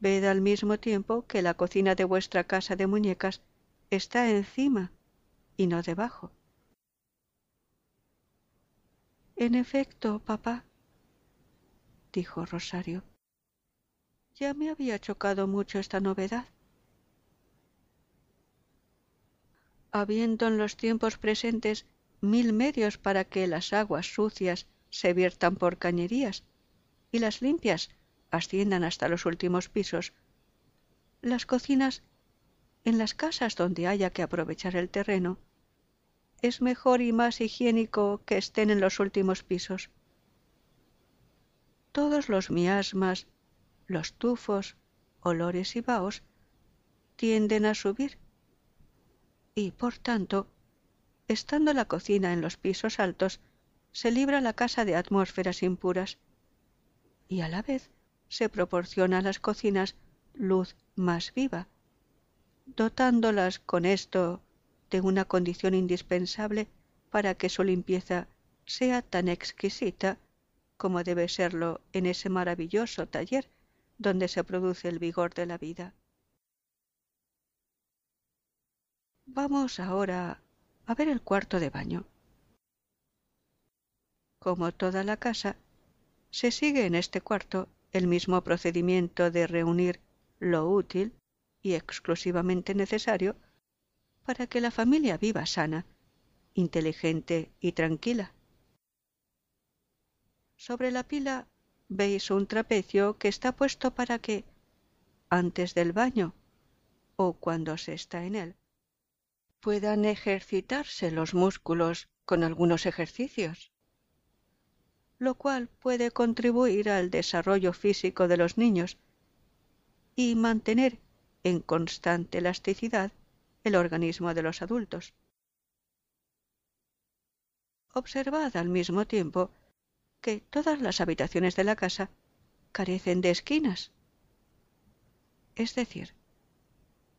Ved al mismo tiempo que la cocina de vuestra casa de muñecas está encima y no debajo. En efecto, papá, dijo Rosario. Ya me había chocado mucho esta novedad. Habiendo en los tiempos presentes mil medios para que las aguas sucias se viertan por cañerías y las limpias asciendan hasta los últimos pisos, las cocinas en las casas donde haya que aprovechar el terreno es mejor y más higiénico que estén en los últimos pisos. Todos los miasmas, los tufos, olores y vaos tienden a subir y, por tanto, estando la cocina en los pisos altos, se libra la casa de atmósferas impuras y a la vez se proporciona a las cocinas luz más viva, dotándolas con esto de una condición indispensable para que su limpieza sea tan exquisita como debe serlo en ese maravilloso taller donde se produce el vigor de la vida. Vamos ahora a ver el cuarto de baño. Como toda la casa, se sigue en este cuarto el mismo procedimiento de reunir lo útil y exclusivamente necesario para que la familia viva sana, inteligente y tranquila. Sobre la pila veis un trapecio que está puesto para que, antes del baño o cuando se está en él, puedan ejercitarse los músculos con algunos ejercicios, lo cual puede contribuir al desarrollo físico de los niños y mantener en constante elasticidad el organismo de los adultos. observad al mismo tiempo que todas las habitaciones de la casa carecen de esquinas. Es decir,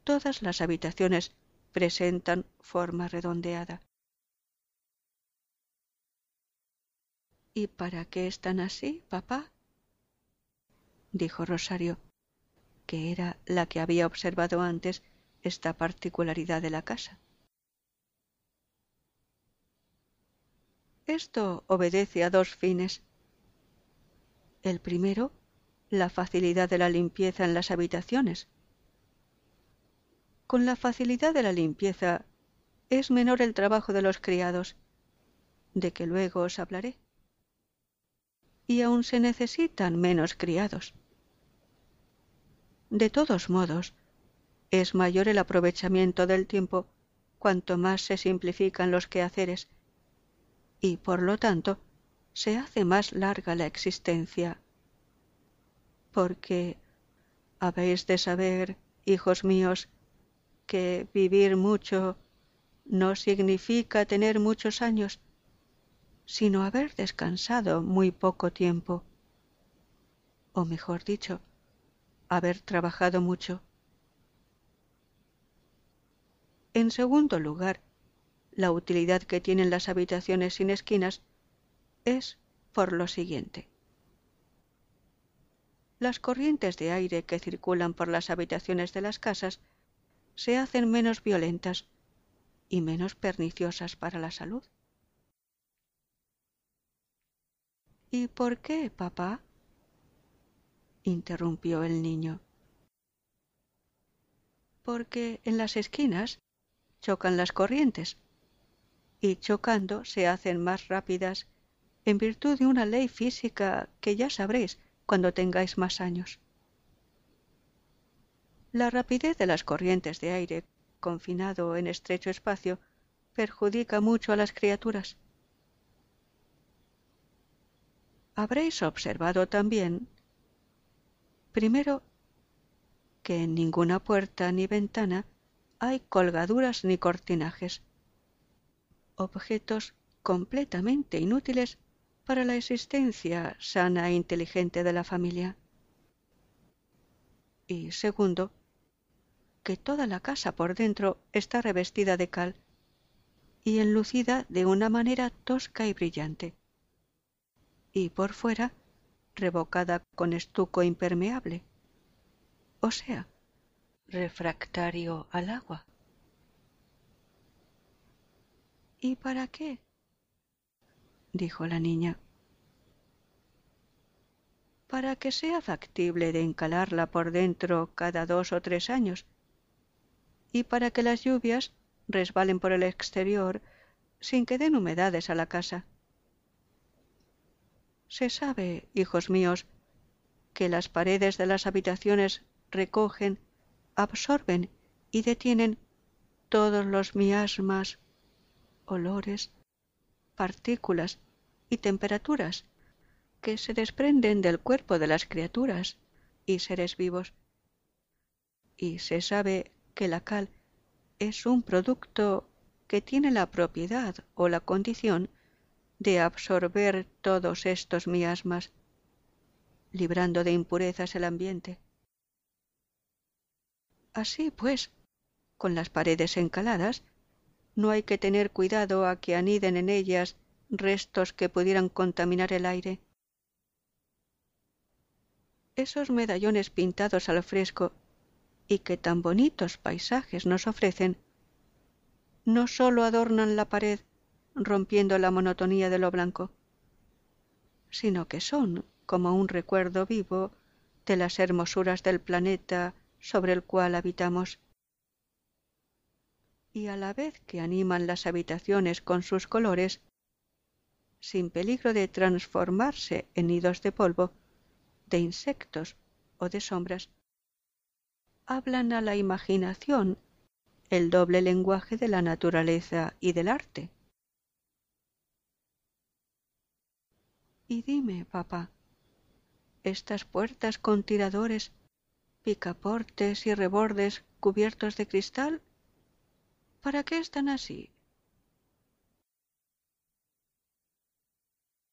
todas las habitaciones presentan forma redondeada. ¿Y para qué están así, papá? dijo Rosario, que era la que había observado antes esta particularidad de la casa. Esto obedece a dos fines. El primero, la facilidad de la limpieza en las habitaciones. Con la facilidad de la limpieza es menor el trabajo de los criados, de que luego os hablaré. Y aún se necesitan menos criados. De todos modos, es mayor el aprovechamiento del tiempo cuanto más se simplifican los quehaceres y por lo tanto se hace más larga la existencia. Porque habéis de saber, hijos míos, que vivir mucho no significa tener muchos años, sino haber descansado muy poco tiempo, o mejor dicho, haber trabajado mucho. En segundo lugar, la utilidad que tienen las habitaciones sin esquinas es por lo siguiente. Las corrientes de aire que circulan por las habitaciones de las casas se hacen menos violentas y menos perniciosas para la salud. ¿Y por qué, papá? interrumpió el niño. Porque en las esquinas chocan las corrientes y chocando se hacen más rápidas en virtud de una ley física que ya sabréis cuando tengáis más años. La rapidez de las corrientes de aire confinado en estrecho espacio perjudica mucho a las criaturas. Habréis observado también, primero, que en ninguna puerta ni ventana hay colgaduras ni cortinajes objetos completamente inútiles para la existencia sana e inteligente de la familia. Y segundo, que toda la casa por dentro está revestida de cal y enlucida de una manera tosca y brillante, y por fuera revocada con estuco impermeable, o sea, refractario al agua. ¿Y para qué? dijo la niña. Para que sea factible de encalarla por dentro cada dos o tres años, y para que las lluvias resbalen por el exterior sin que den humedades a la casa. Se sabe, hijos míos, que las paredes de las habitaciones recogen, absorben y detienen todos los miasmas, olores, partículas y temperaturas que se desprenden del cuerpo de las criaturas y seres vivos. Y se sabe que la cal es un producto que tiene la propiedad o la condición de absorber todos estos miasmas, librando de impurezas el ambiente. Así pues, con las paredes encaladas, no hay que tener cuidado a que aniden en ellas restos que pudieran contaminar el aire. Esos medallones pintados al fresco y que tan bonitos paisajes nos ofrecen, no sólo adornan la pared rompiendo la monotonía de lo blanco, sino que son como un recuerdo vivo de las hermosuras del planeta sobre el cual habitamos. Y a la vez que animan las habitaciones con sus colores, sin peligro de transformarse en nidos de polvo, de insectos o de sombras, hablan a la imaginación el doble lenguaje de la naturaleza y del arte. Y dime, papá, estas puertas con tiradores, picaportes y rebordes cubiertos de cristal ¿Para qué están así?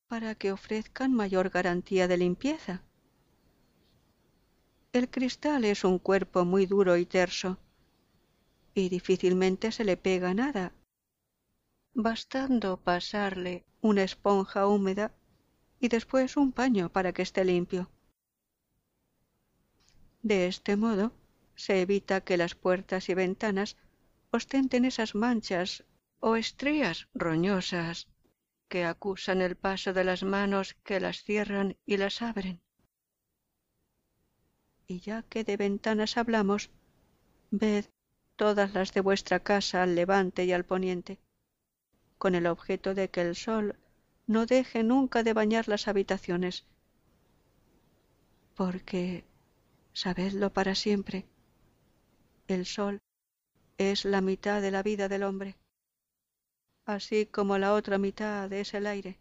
para que ofrezcan mayor garantía de limpieza. El cristal es un cuerpo muy duro y terso, y difícilmente se le pega nada, bastando pasarle una esponja húmeda y después un paño para que esté limpio. De este modo se evita que las puertas y ventanas ostenten esas manchas o estrías roñosas que acusan el paso de las manos que las cierran y las abren. Y ya que de ventanas hablamos, ved todas las de vuestra casa al levante y al poniente, con el objeto de que el sol no deje nunca de bañar las habitaciones, porque, sabedlo para siempre, el sol es la mitad de la vida del hombre así como la otra mitad es el aire.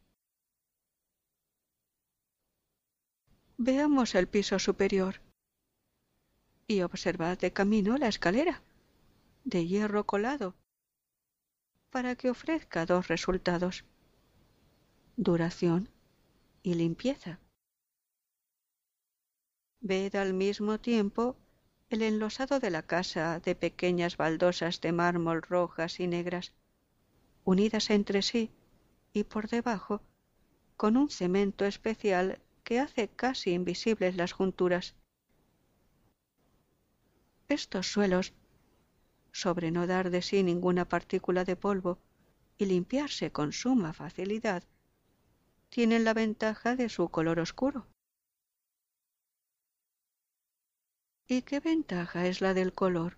Veamos el piso superior y observad de camino la escalera, de hierro colado, para que ofrezca dos resultados, duración y limpieza. Ved al mismo tiempo el enlosado de la casa de pequeñas baldosas de mármol rojas y negras, unidas entre sí y por debajo con un cemento especial que hace casi invisibles las junturas. Estos suelos, sobre no dar de sí ninguna partícula de polvo y limpiarse con suma facilidad, tienen la ventaja de su color oscuro. ¿Y qué ventaja es la del color?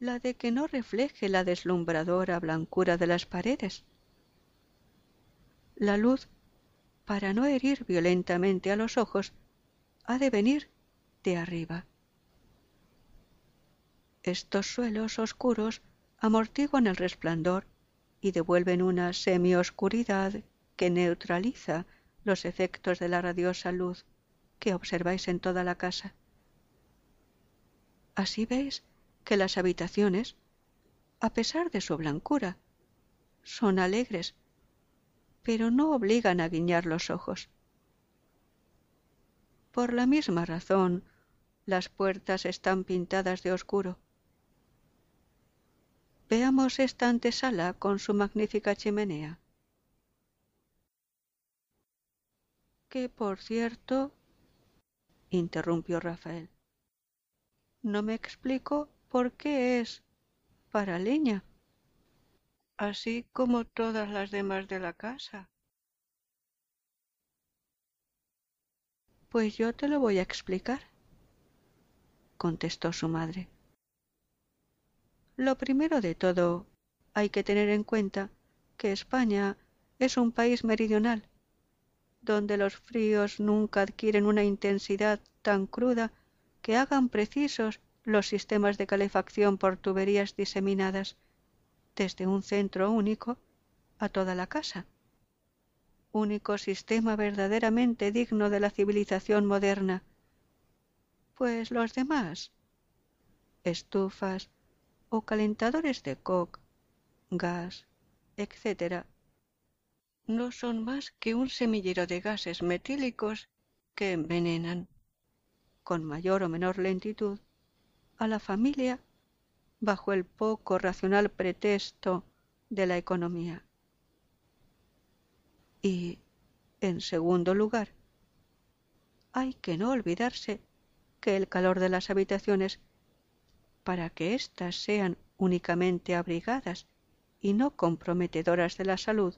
la de que no refleje la deslumbradora blancura de las paredes. La luz, para no herir violentamente a los ojos, ha de venir de arriba. Estos suelos oscuros amortiguan el resplandor y devuelven una semioscuridad que neutraliza los efectos de la radiosa luz que observáis en toda la casa. Así veis que las habitaciones, a pesar de su blancura, son alegres, pero no obligan a guiñar los ojos. Por la misma razón, las puertas están pintadas de oscuro. Veamos esta antesala con su magnífica chimenea. Que, por cierto, interrumpió Rafael, no me explico ¿Por qué es para leña, así como todas las demás de la casa. Pues yo te lo voy a explicar, contestó su madre. Lo primero de todo, hay que tener en cuenta que España es un país meridional, donde los fríos nunca adquieren una intensidad tan cruda que hagan precisos los sistemas de calefacción por tuberías diseminadas desde un centro único a toda la casa. Único sistema verdaderamente digno de la civilización moderna. Pues los demás, estufas o calentadores de coque, gas, etc., no son más que un semillero de gases metílicos que envenenan, con mayor o menor lentitud, a la familia bajo el poco racional pretexto de la economía. Y, en segundo lugar, hay que no olvidarse que el calor de las habitaciones, para que éstas sean únicamente abrigadas y no comprometedoras de la salud,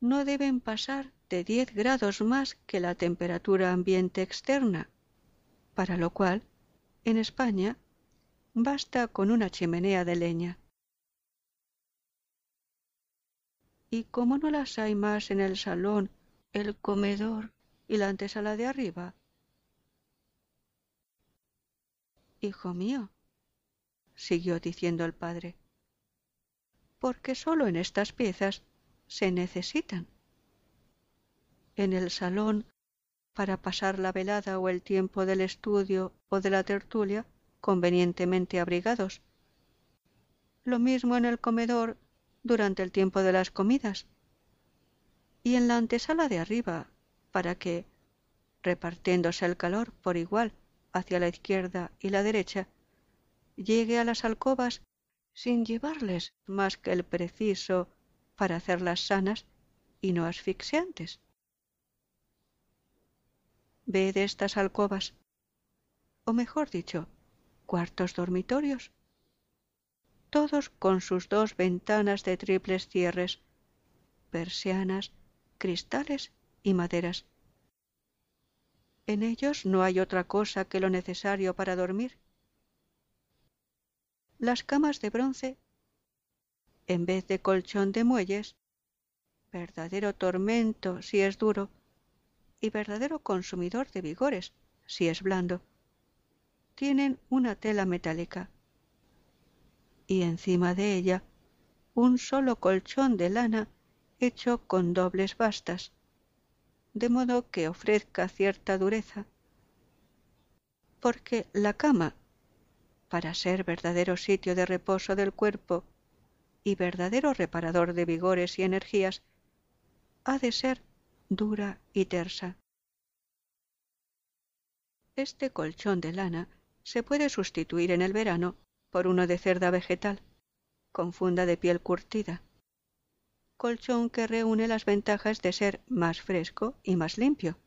no deben pasar de diez grados más que la temperatura ambiente externa, para lo cual en España basta con una chimenea de leña. Y como no las hay más en el salón, el comedor y la antesala de arriba. Hijo mío, siguió diciendo el padre, porque sólo en estas piezas se necesitan. En el salón para pasar la velada o el tiempo del estudio o de la tertulia convenientemente abrigados. Lo mismo en el comedor durante el tiempo de las comidas, y en la antesala de arriba, para que, repartiéndose el calor por igual hacia la izquierda y la derecha, llegue a las alcobas sin llevarles más que el preciso para hacerlas sanas y no asfixiantes. Ve de estas alcobas, o mejor dicho, cuartos dormitorios, todos con sus dos ventanas de triples cierres, persianas, cristales y maderas. En ellos no hay otra cosa que lo necesario para dormir. Las camas de bronce, en vez de colchón de muelles, verdadero tormento si es duro y verdadero consumidor de vigores si es blando, tienen una tela metálica y encima de ella un solo colchón de lana hecho con dobles bastas, de modo que ofrezca cierta dureza, porque la cama, para ser verdadero sitio de reposo del cuerpo y verdadero reparador de vigores y energías, ha de ser dura y tersa. Este colchón de lana se puede sustituir en el verano por uno de cerda vegetal, con funda de piel curtida, colchón que reúne las ventajas de ser más fresco y más limpio.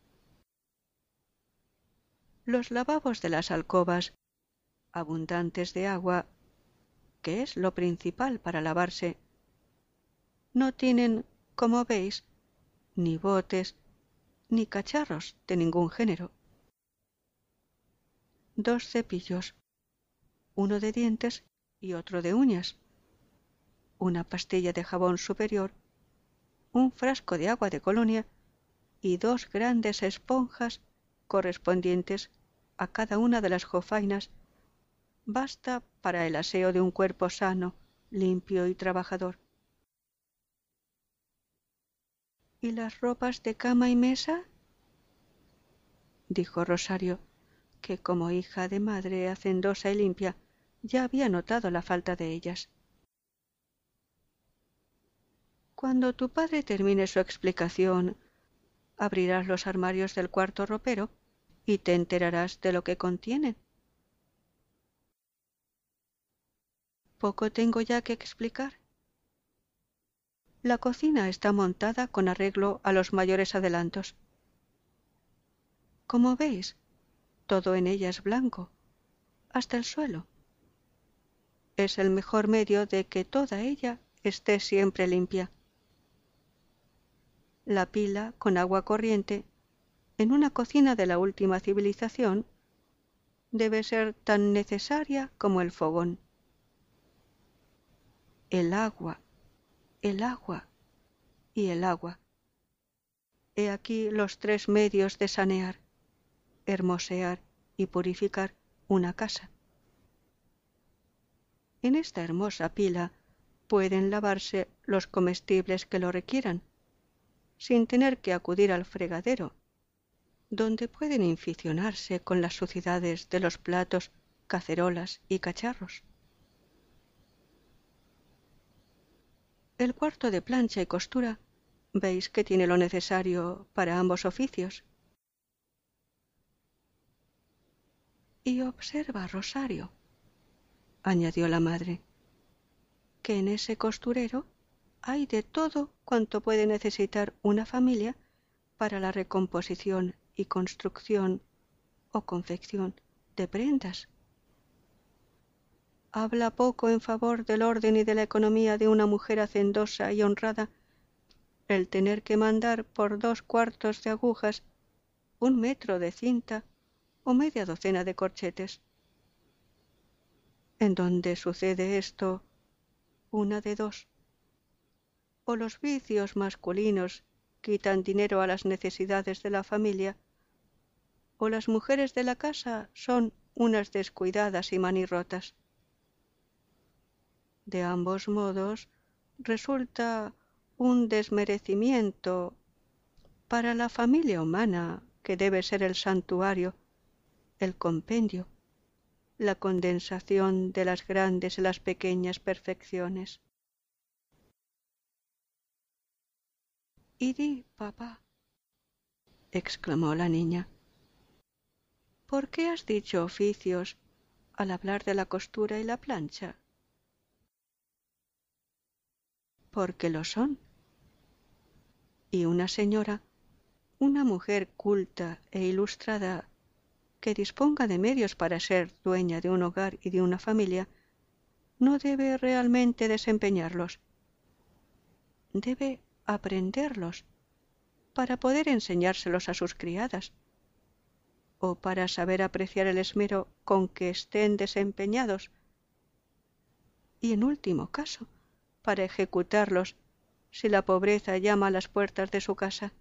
Los lavabos de las alcobas, abundantes de agua, que es lo principal para lavarse, no tienen, como veis, ni botes, ni cacharros de ningún género. Dos cepillos, uno de dientes y otro de uñas, una pastilla de jabón superior, un frasco de agua de colonia y dos grandes esponjas correspondientes a cada una de las jofainas basta para el aseo de un cuerpo sano, limpio y trabajador. ¿Y las ropas de cama y mesa? dijo Rosario, que como hija de madre hacendosa y limpia ya había notado la falta de ellas. Cuando tu padre termine su explicación, abrirás los armarios del cuarto ropero y te enterarás de lo que contienen. Poco tengo ya que explicar. La cocina está montada con arreglo a los mayores adelantos. Como veis, todo en ella es blanco, hasta el suelo es el mejor medio de que toda ella esté siempre limpia. La pila con agua corriente en una cocina de la última civilización debe ser tan necesaria como el fogón. El agua, el agua y el agua. He aquí los tres medios de sanear, hermosear y purificar una casa. En esta hermosa pila pueden lavarse los comestibles que lo requieran, sin tener que acudir al fregadero, donde pueden inficionarse con las suciedades de los platos, cacerolas y cacharros. El cuarto de plancha y costura veis que tiene lo necesario para ambos oficios. Y observa, Rosario, añadió la madre, que en ese costurero hay de todo cuanto puede necesitar una familia para la recomposición y construcción o confección de prendas. Habla poco en favor del orden y de la economía de una mujer hacendosa y honrada el tener que mandar por dos cuartos de agujas un metro de cinta o media docena de corchetes en donde sucede esto, una de dos. O los vicios masculinos quitan dinero a las necesidades de la familia, o las mujeres de la casa son unas descuidadas y manirrotas. De ambos modos resulta un desmerecimiento para la familia humana que debe ser el santuario, el compendio, la condensación de las grandes y las pequeñas perfecciones. Di, papá, exclamó la niña. ¿Por qué has dicho oficios al hablar de la costura y la plancha? Porque lo son. Y una señora, una mujer culta e ilustrada que disponga de medios para ser dueña de un hogar y de una familia, no debe realmente desempeñarlos. Debe aprenderlos para poder enseñárselos a sus criadas o para saber apreciar el esmero con que estén desempeñados y en último caso para ejecutarlos si la pobreza llama a las puertas de su casa.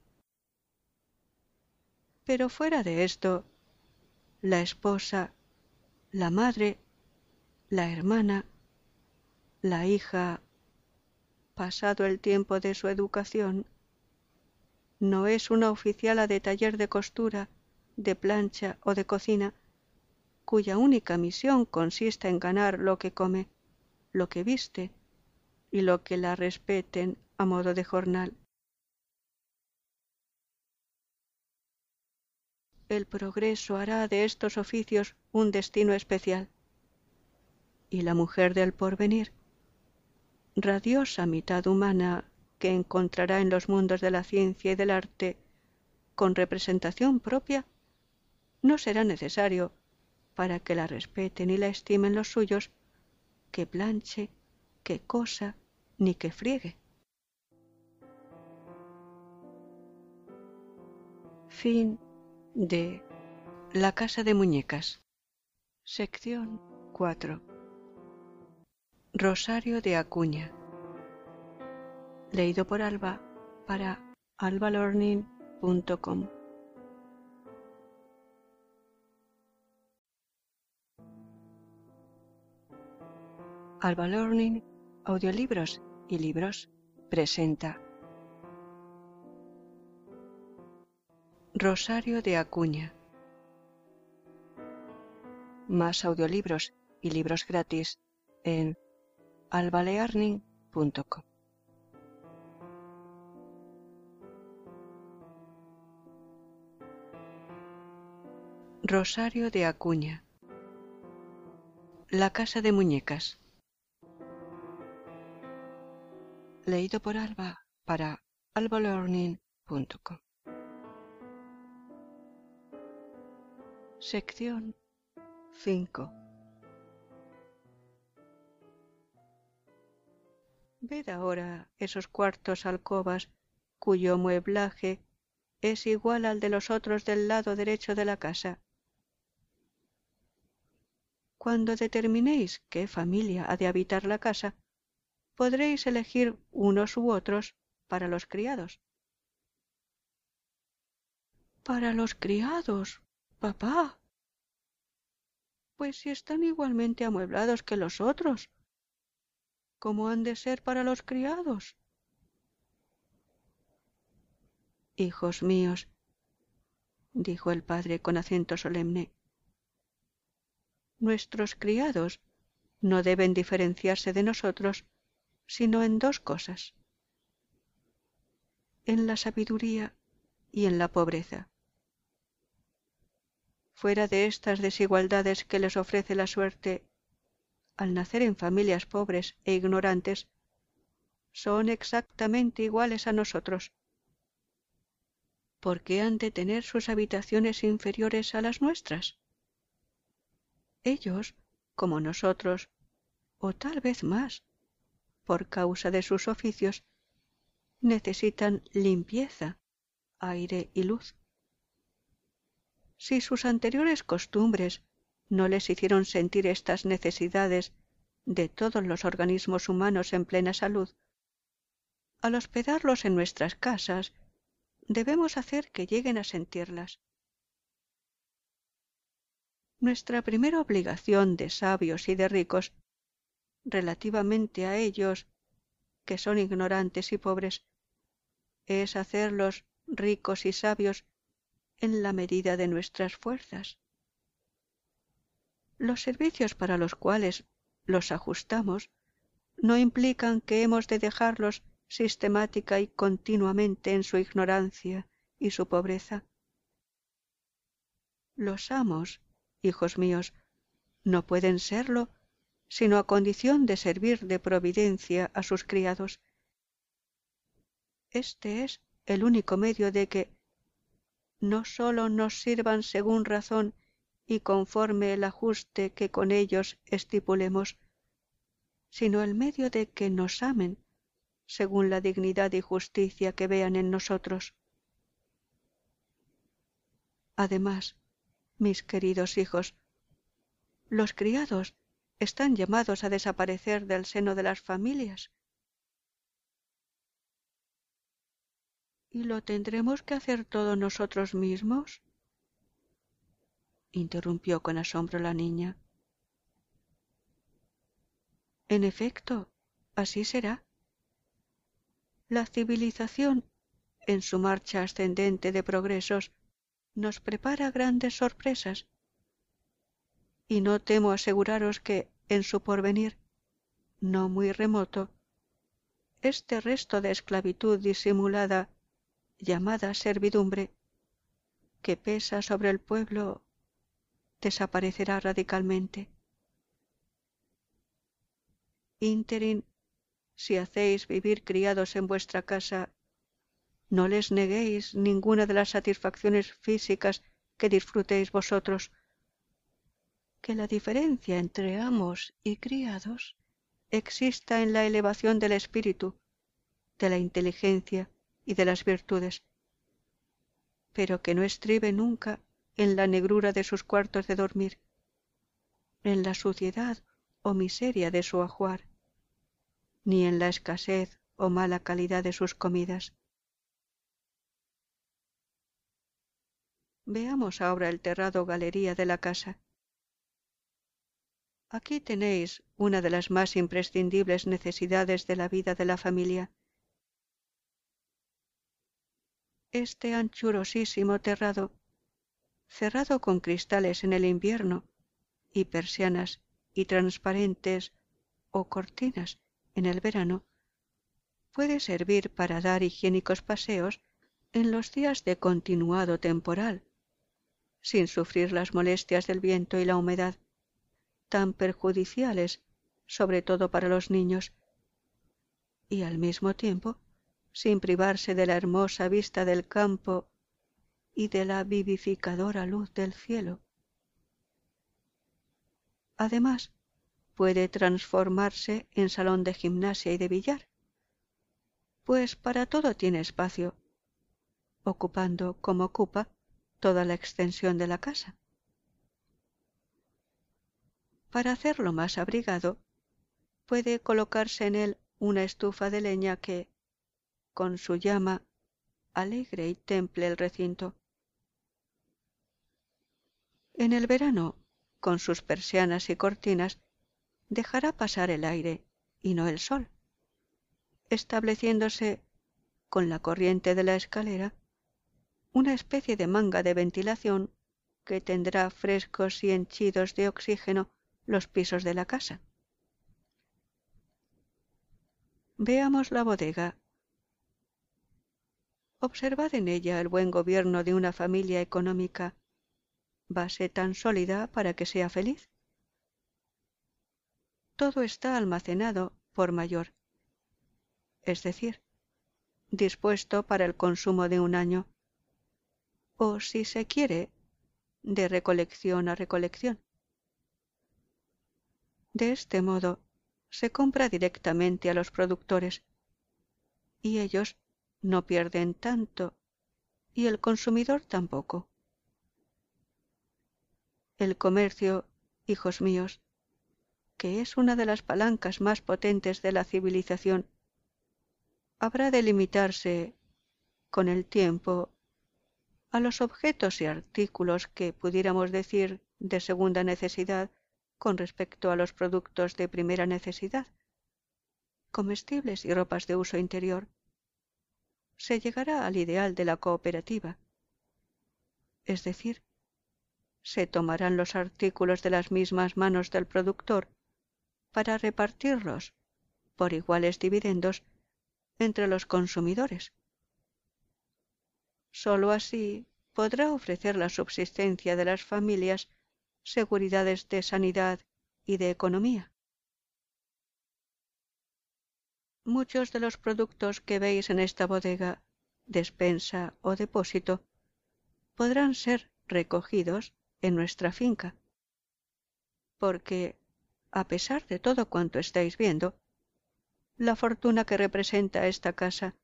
Pero fuera de esto, la esposa, la madre, la hermana, la hija, pasado el tiempo de su educación, no es una oficiala de taller de costura, de plancha o de cocina, cuya única misión consiste en ganar lo que come, lo que viste y lo que la respeten a modo de jornal. El progreso hará de estos oficios un destino especial. Y la mujer del porvenir radiosa mitad humana que encontrará en los mundos de la ciencia y del arte con representación propia, no será necesario, para que la respeten y la estimen los suyos, que planche, que cosa, ni que friegue. Fin de La casa de muñecas. Sección 4 Rosario de Acuña. Leído por Alba para albalearning.com. Alba Learning, audiolibros y libros presenta Rosario de Acuña. Más audiolibros y libros gratis en albalearning.com. Rosario de Acuña. La casa de muñecas. Leído por Alba para albalearning.com. Sección 5 Ved ahora esos cuartos alcobas cuyo mueblaje es igual al de los otros del lado derecho de la casa. Cuando determinéis qué familia ha de habitar la casa, podréis elegir unos u otros para los criados. Para los criados, papá. Pues si están igualmente amueblados que los otros, ¿Cómo han de ser para los criados. Hijos míos, dijo el padre con acento solemne, nuestros criados no deben diferenciarse de nosotros sino en dos cosas, en la sabiduría y en la pobreza. Fuera de estas desigualdades que les ofrece la suerte al nacer en familias pobres e ignorantes, son exactamente iguales a nosotros. ¿Por qué han de tener sus habitaciones inferiores a las nuestras? Ellos, como nosotros, o tal vez más, por causa de sus oficios, necesitan limpieza, aire y luz. Si sus anteriores costumbres no les hicieron sentir estas necesidades de todos los organismos humanos en plena salud, al hospedarlos en nuestras casas, debemos hacer que lleguen a sentirlas. Nuestra primera obligación de sabios y de ricos, relativamente a ellos, que son ignorantes y pobres, es hacerlos ricos y sabios en la medida de nuestras fuerzas. Los servicios para los cuales los ajustamos no implican que hemos de dejarlos sistemática y continuamente en su ignorancia y su pobreza. Los amos, hijos míos, no pueden serlo sino a condición de servir de providencia a sus criados. Este es el único medio de que no sólo nos sirvan según razón y conforme el ajuste que con ellos estipulemos, sino el medio de que nos amen según la dignidad y justicia que vean en nosotros. Además, mis queridos hijos, los criados están llamados a desaparecer del seno de las familias. ¿Y lo tendremos que hacer todos nosotros mismos? Interrumpió con asombro la niña. En efecto, así será. La civilización, en su marcha ascendente de progresos, nos prepara grandes sorpresas. Y no temo aseguraros que, en su porvenir, no muy remoto, este resto de esclavitud disimulada, llamada servidumbre, que pesa sobre el pueblo, desaparecerá radicalmente. Interin si hacéis vivir criados en vuestra casa, no les neguéis ninguna de las satisfacciones físicas que disfrutéis vosotros. Que la diferencia entre amos y criados exista en la elevación del espíritu, de la inteligencia y de las virtudes, pero que no estribe nunca en la negrura de sus cuartos de dormir, en la suciedad o miseria de su ajuar ni en la escasez o mala calidad de sus comidas. Veamos ahora el terrado galería de la casa. Aquí tenéis una de las más imprescindibles necesidades de la vida de la familia. Este anchurosísimo terrado, cerrado con cristales en el invierno, y persianas y transparentes o cortinas en el verano, puede servir para dar higiénicos paseos en los días de continuado temporal, sin sufrir las molestias del viento y la humedad, tan perjudiciales sobre todo para los niños, y al mismo tiempo sin privarse de la hermosa vista del campo y de la vivificadora luz del cielo. Además, puede transformarse en salón de gimnasia y de billar, pues para todo tiene espacio, ocupando como ocupa toda la extensión de la casa. Para hacerlo más abrigado, puede colocarse en él una estufa de leña que, con su llama, alegre y temple el recinto. En el verano, con sus persianas y cortinas, dejará pasar el aire y no el sol, estableciéndose con la corriente de la escalera una especie de manga de ventilación que tendrá frescos y henchidos de oxígeno los pisos de la casa. Veamos la bodega. Observad en ella el buen gobierno de una familia económica, base tan sólida para que sea feliz todo está almacenado por mayor, es decir, dispuesto para el consumo de un año, o si se quiere, de recolección a recolección. De este modo, se compra directamente a los productores, y ellos no pierden tanto, y el consumidor tampoco. El comercio, hijos míos, que es una de las palancas más potentes de la civilización, habrá de limitarse, con el tiempo, a los objetos y artículos que pudiéramos decir de segunda necesidad con respecto a los productos de primera necesidad, comestibles y ropas de uso interior. Se llegará al ideal de la cooperativa, es decir, se tomarán los artículos de las mismas manos del productor para repartirlos por iguales dividendos entre los consumidores. Solo así podrá ofrecer la subsistencia de las familias seguridades de sanidad y de economía. Muchos de los productos que veis en esta bodega, despensa o depósito podrán ser recogidos en nuestra finca, porque, a pesar de todo cuanto estáis viendo, la fortuna que representa esta casa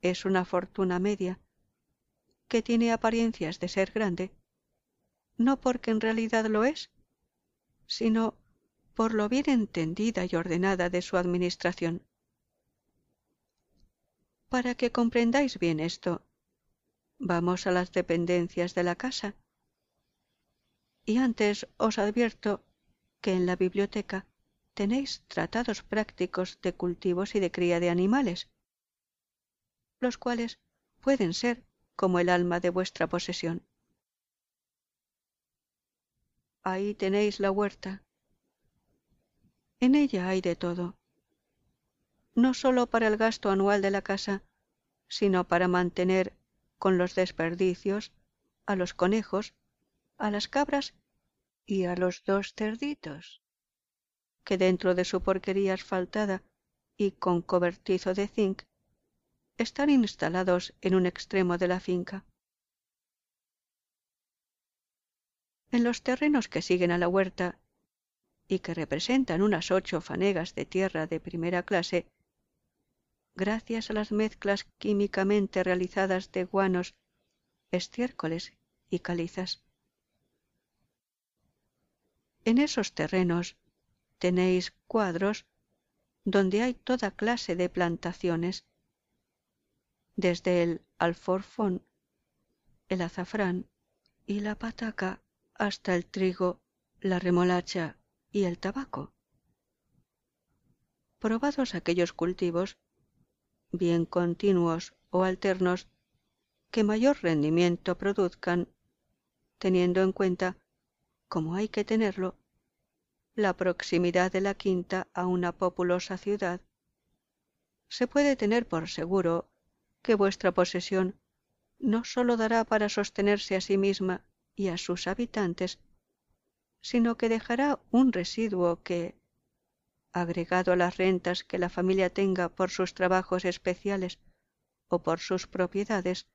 es una fortuna media, que tiene apariencias de ser grande, no porque en realidad lo es, sino por lo bien entendida y ordenada de su administración. Para que comprendáis bien esto, vamos a las dependencias de la casa. Y antes os advierto que en la biblioteca tenéis tratados prácticos de cultivos y de cría de animales, los cuales pueden ser como el alma de vuestra posesión. Ahí tenéis la huerta. En ella hay de todo no sólo para el gasto anual de la casa, sino para mantener con los desperdicios a los conejos, a las cabras y a los dos cerditos, que dentro de su porquería asfaltada y con cobertizo de zinc, están instalados en un extremo de la finca. En los terrenos que siguen a la huerta y que representan unas ocho fanegas de tierra de primera clase, gracias a las mezclas químicamente realizadas de guanos, estiércoles y calizas. En esos terrenos tenéis cuadros donde hay toda clase de plantaciones, desde el alforfón, el azafrán y la pataca hasta el trigo, la remolacha y el tabaco. Probados aquellos cultivos, bien continuos o alternos, que mayor rendimiento produzcan, teniendo en cuenta, como hay que tenerlo, la proximidad de la quinta a una populosa ciudad, se puede tener por seguro que vuestra posesión no sólo dará para sostenerse a sí misma y a sus habitantes, sino que dejará un residuo que, agregado a las rentas que la familia tenga por sus trabajos especiales o por sus propiedades,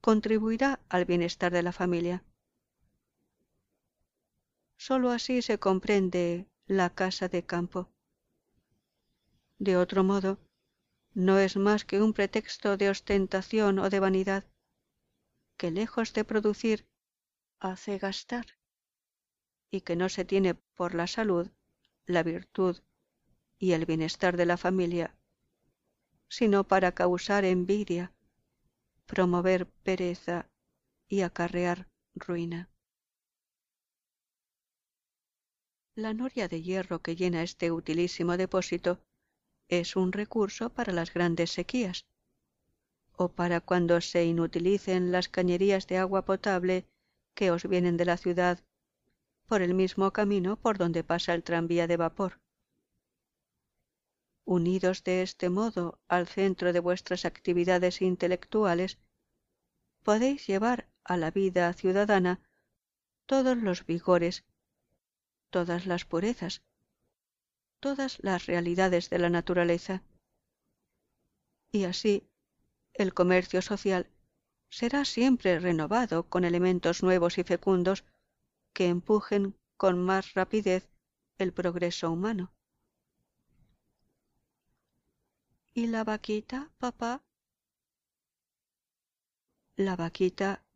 contribuirá al bienestar de la familia. Sólo así se comprende la casa de campo. De otro modo, no es más que un pretexto de ostentación o de vanidad, que lejos de producir, hace gastar, y que no se tiene por la salud la virtud y el bienestar de la familia, sino para causar envidia, promover pereza y acarrear ruina. La noria de hierro que llena este utilísimo depósito es un recurso para las grandes sequías, o para cuando se inutilicen las cañerías de agua potable que os vienen de la ciudad por el mismo camino por donde pasa el tranvía de vapor. Unidos de este modo al centro de vuestras actividades intelectuales, podéis llevar a la vida ciudadana todos los vigores, todas las purezas, todas las realidades de la naturaleza. Y así, el comercio social será siempre renovado con elementos nuevos y fecundos que empujen con más rapidez el progreso humano. ¿Y la vaquita, papá? La vaquita,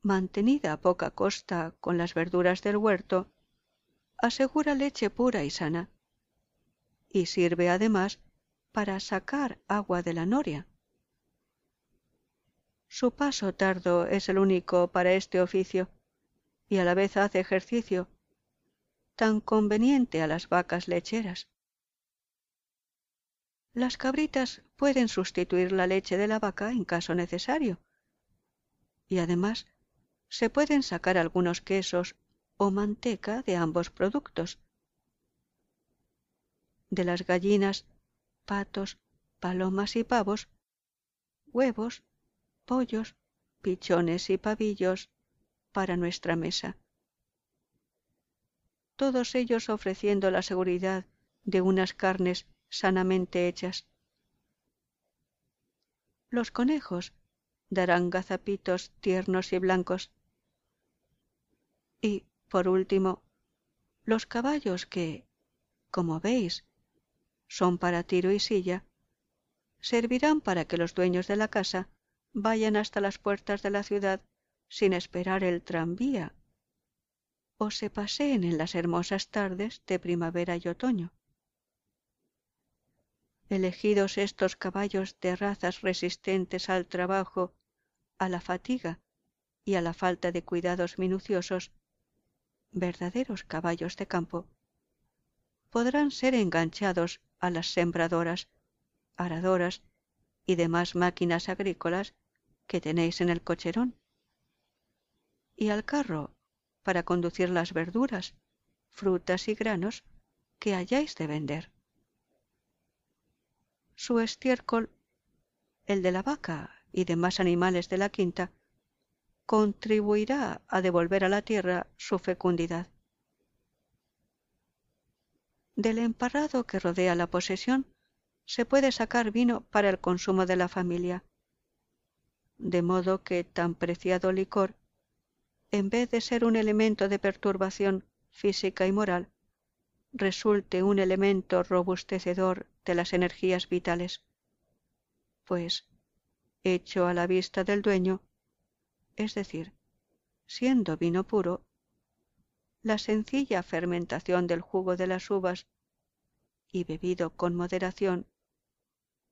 mantenida a poca costa con las verduras del huerto, asegura leche pura y sana, y sirve además para sacar agua de la noria. Su paso tardo es el único para este oficio, y a la vez hace ejercicio tan conveniente a las vacas lecheras. Las cabritas pueden sustituir la leche de la vaca en caso necesario, y además se pueden sacar algunos quesos o manteca de ambos productos. De las gallinas, patos, palomas y pavos, huevos, pollos, pichones y pavillos para nuestra mesa. Todos ellos ofreciendo la seguridad de unas carnes sanamente hechas. Los conejos darán gazapitos tiernos y blancos. Y, por último, los caballos que, como veis, son para tiro y silla, servirán para que los dueños de la casa vayan hasta las puertas de la ciudad sin esperar el tranvía o se paseen en las hermosas tardes de primavera y otoño. Elegidos estos caballos de razas resistentes al trabajo, a la fatiga y a la falta de cuidados minuciosos, verdaderos caballos de campo, podrán ser enganchados a las sembradoras, aradoras y demás máquinas agrícolas que tenéis en el cocherón, y al carro para conducir las verduras, frutas y granos que hayáis de vender. Su estiércol, el de la vaca y demás animales de la quinta, contribuirá a devolver a la tierra su fecundidad. Del emparrado que rodea la posesión se puede sacar vino para el consumo de la familia, de modo que tan preciado licor en vez de ser un elemento de perturbación física y moral, resulte un elemento robustecedor de las energías vitales, pues, hecho a la vista del dueño, es decir, siendo vino puro, la sencilla fermentación del jugo de las uvas y bebido con moderación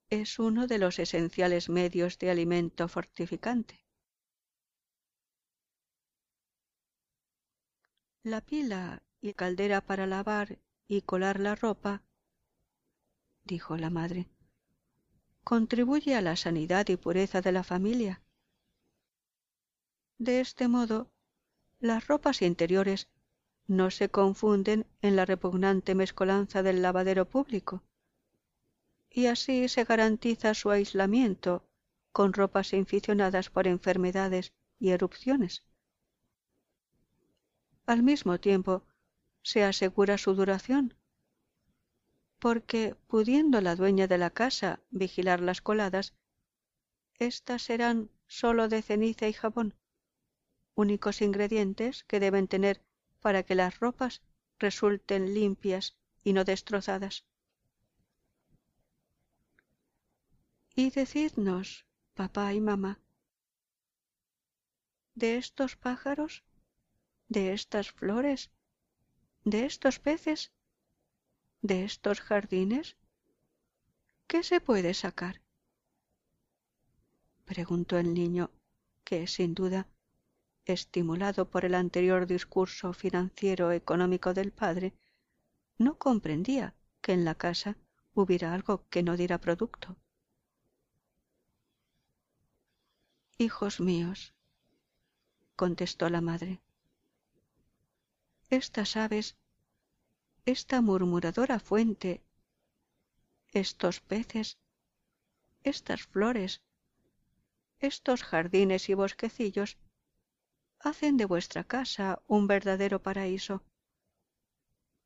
es uno de los esenciales medios de alimento fortificante. La pila y caldera para lavar y colar la ropa, dijo la madre, contribuye a la sanidad y pureza de la familia. De este modo, las ropas interiores no se confunden en la repugnante mezcolanza del lavadero público, y así se garantiza su aislamiento con ropas inficionadas por enfermedades y erupciones. Al mismo tiempo se asegura su duración, porque pudiendo la dueña de la casa vigilar las coladas, éstas serán sólo de ceniza y jabón, únicos ingredientes que deben tener para que las ropas resulten limpias y no destrozadas. Y decidnos, papá y mamá, de estos pájaros de estas flores, de estos peces, de estos jardines? ¿Qué se puede sacar? preguntó el niño, que sin duda, estimulado por el anterior discurso financiero económico del padre, no comprendía que en la casa hubiera algo que no diera producto. Hijos míos, contestó la madre, estas aves, esta murmuradora fuente, estos peces, estas flores, estos jardines y bosquecillos hacen de vuestra casa un verdadero paraíso,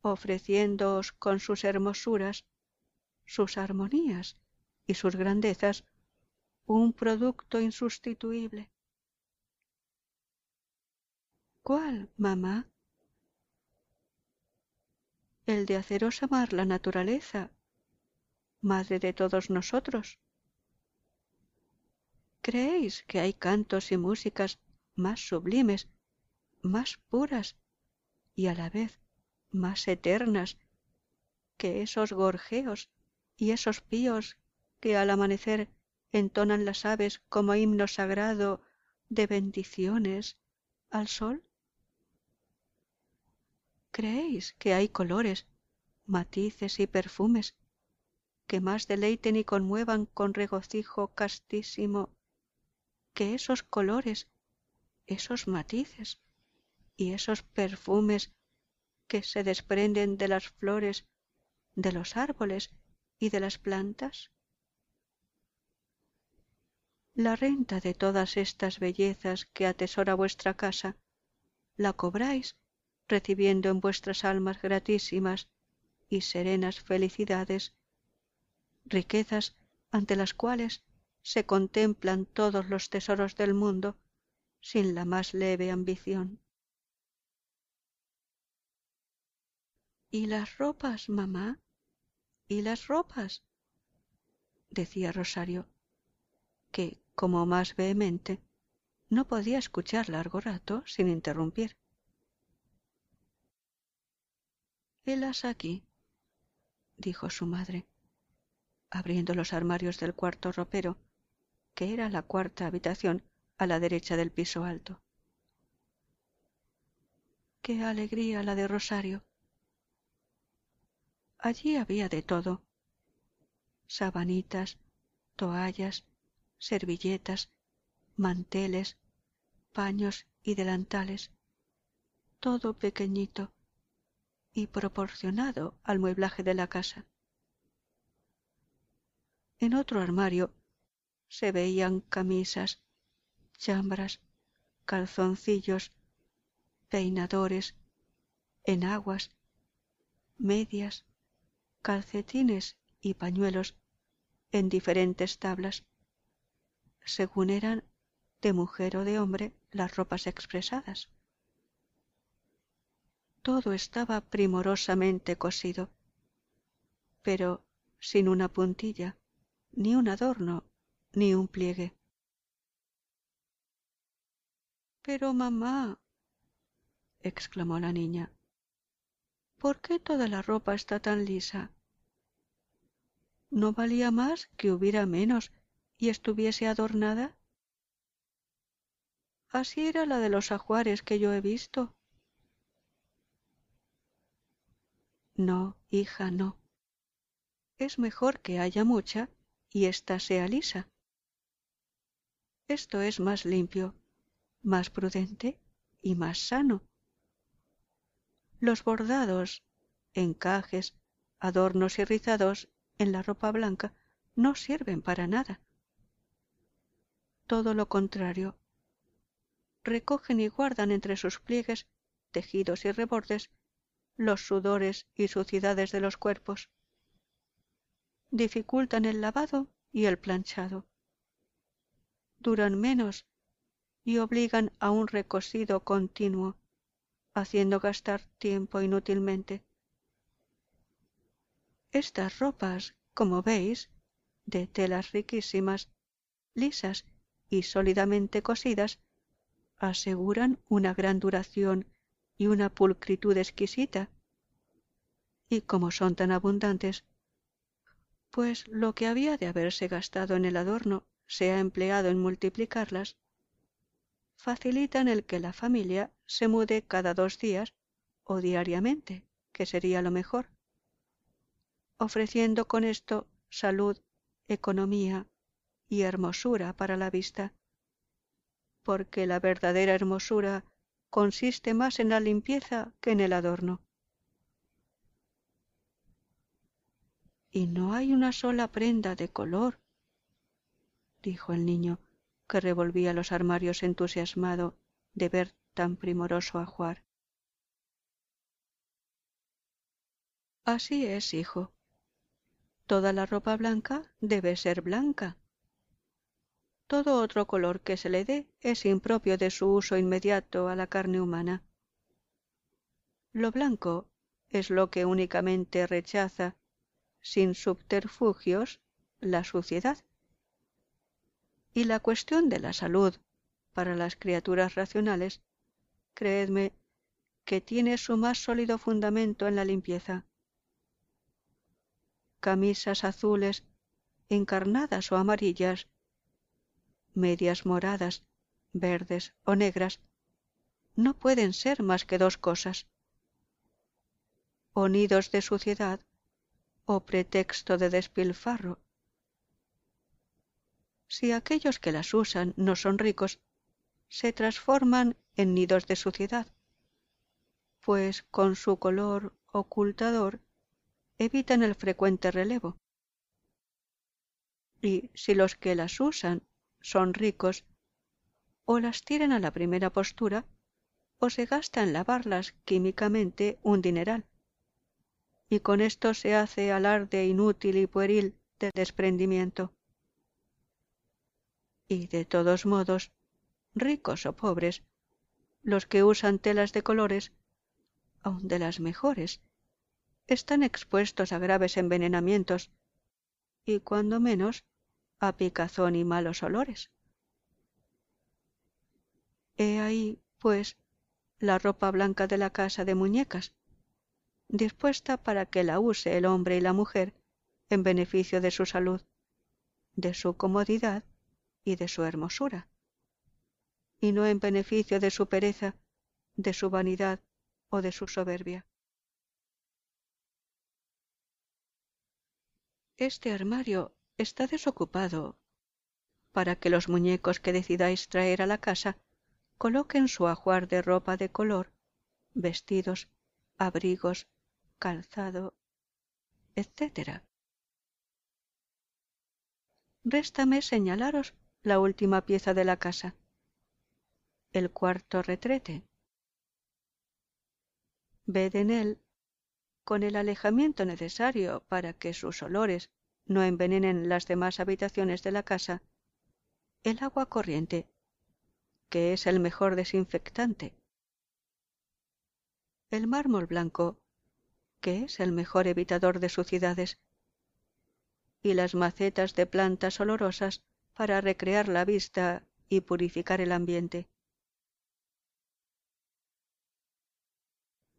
ofreciéndoos con sus hermosuras, sus armonías y sus grandezas un producto insustituible. ¿Cuál, mamá? el de haceros amar la naturaleza, madre de todos nosotros. ¿Creéis que hay cantos y músicas más sublimes, más puras y a la vez más eternas que esos gorjeos y esos píos que al amanecer entonan las aves como himno sagrado de bendiciones al sol? ¿Creéis que hay colores, matices y perfumes que más deleiten y conmuevan con regocijo castísimo que esos colores, esos matices y esos perfumes que se desprenden de las flores, de los árboles y de las plantas? la renta de todas estas bellezas que atesora vuestra casa la cobráis recibiendo en vuestras almas gratísimas y serenas felicidades riquezas ante las cuales se contemplan todos los tesoros del mundo sin la más leve ambición. Y las ropas mamá y las ropas decía rosario que como más vehemente no podía escuchar largo rato sin interrumpir. Helas aquí dijo su madre abriendo los armarios del cuarto ropero que era la cuarta habitación a la derecha del piso alto. Qué alegría la de rosario. Allí había de todo. Sabanitas toallas servilletas manteles paños y delantales. Todo pequeñito y proporcionado al mueblaje de la casa. En otro armario se veían camisas chambras calzoncillos peinadores enaguas medias calcetines y pañuelos en diferentes tablas. Según eran de mujer o de hombre las ropas expresadas. Todo estaba primorosamente cosido pero sin una puntilla ni un adorno ni un pliegue pero mamá exclamó la niña por qué toda la ropa está tan lisa no valía más que hubiera menos y estuviese adornada así era la de los ajuares que yo he visto. No hija no. Es mejor que haya mucha y ésta sea lisa. Esto es más limpio más prudente y más sano. Los bordados encajes adornos y rizados en la ropa blanca no sirven para nada. Todo lo contrario. Recogen y guardan entre sus pliegues tejidos y rebordes los sudores y suciedades de los cuerpos. Dificultan el lavado y el planchado. Duran menos y obligan a un recosido continuo haciendo gastar tiempo inútilmente. Estas ropas como veis de telas riquísimas lisas y sólidamente cosidas aseguran una gran duración y una pulcritud exquisita. Y como son tan abundantes pues lo que había de haberse gastado en el adorno se ha empleado en multiplicarlas facilitan el que la familia se mude cada dos días o diariamente que sería lo mejor. Ofreciendo con esto salud economía y hermosura para la vista porque la verdadera hermosura consiste más en la limpieza que en el adorno. Y no hay una sola prenda de color dijo el niño que revolvía los armarios entusiasmado de ver tan primoroso ajuar así es hijo. Toda la ropa blanca debe ser blanca. Todo otro color que se le dé es impropio de su uso inmediato a la carne humana. Lo blanco es lo que únicamente rechaza sin subterfugios la suciedad y la cuestión de la salud para las criaturas racionales creedme que tiene su más sólido fundamento en la limpieza. Camisas azules encarnadas o amarillas medias moradas verdes o negras no pueden ser más que dos cosas. O nidos de suciedad o pretexto de despilfarro si aquellos que las usan no son ricos se transforman en nidos de suciedad pues con su color ocultador evitan el frecuente relevo y si los que las usan son ricos, o las tiran a la primera postura, o se gasta en lavarlas químicamente un dineral. Y con esto se hace alarde inútil y pueril del desprendimiento. Y de todos modos, ricos o pobres, los que usan telas de colores, aun de las mejores, están expuestos a graves envenenamientos y cuando menos a picazón y malos olores. He ahí, pues, la ropa blanca de la casa de muñecas, dispuesta para que la use el hombre y la mujer en beneficio de su salud, de su comodidad y de su hermosura, y no en beneficio de su pereza, de su vanidad o de su soberbia. Este armario está desocupado para que los muñecos que decidáis traer a la casa coloquen su ajuar de ropa de color, vestidos, abrigos, calzado, etc. Réstame señalaros la última pieza de la casa, el cuarto retrete. Ved en él con el alejamiento necesario para que sus olores no envenenen las demás habitaciones de la casa, el agua corriente, que es el mejor desinfectante, el mármol blanco, que es el mejor evitador de suciedades, y las macetas de plantas olorosas para recrear la vista y purificar el ambiente.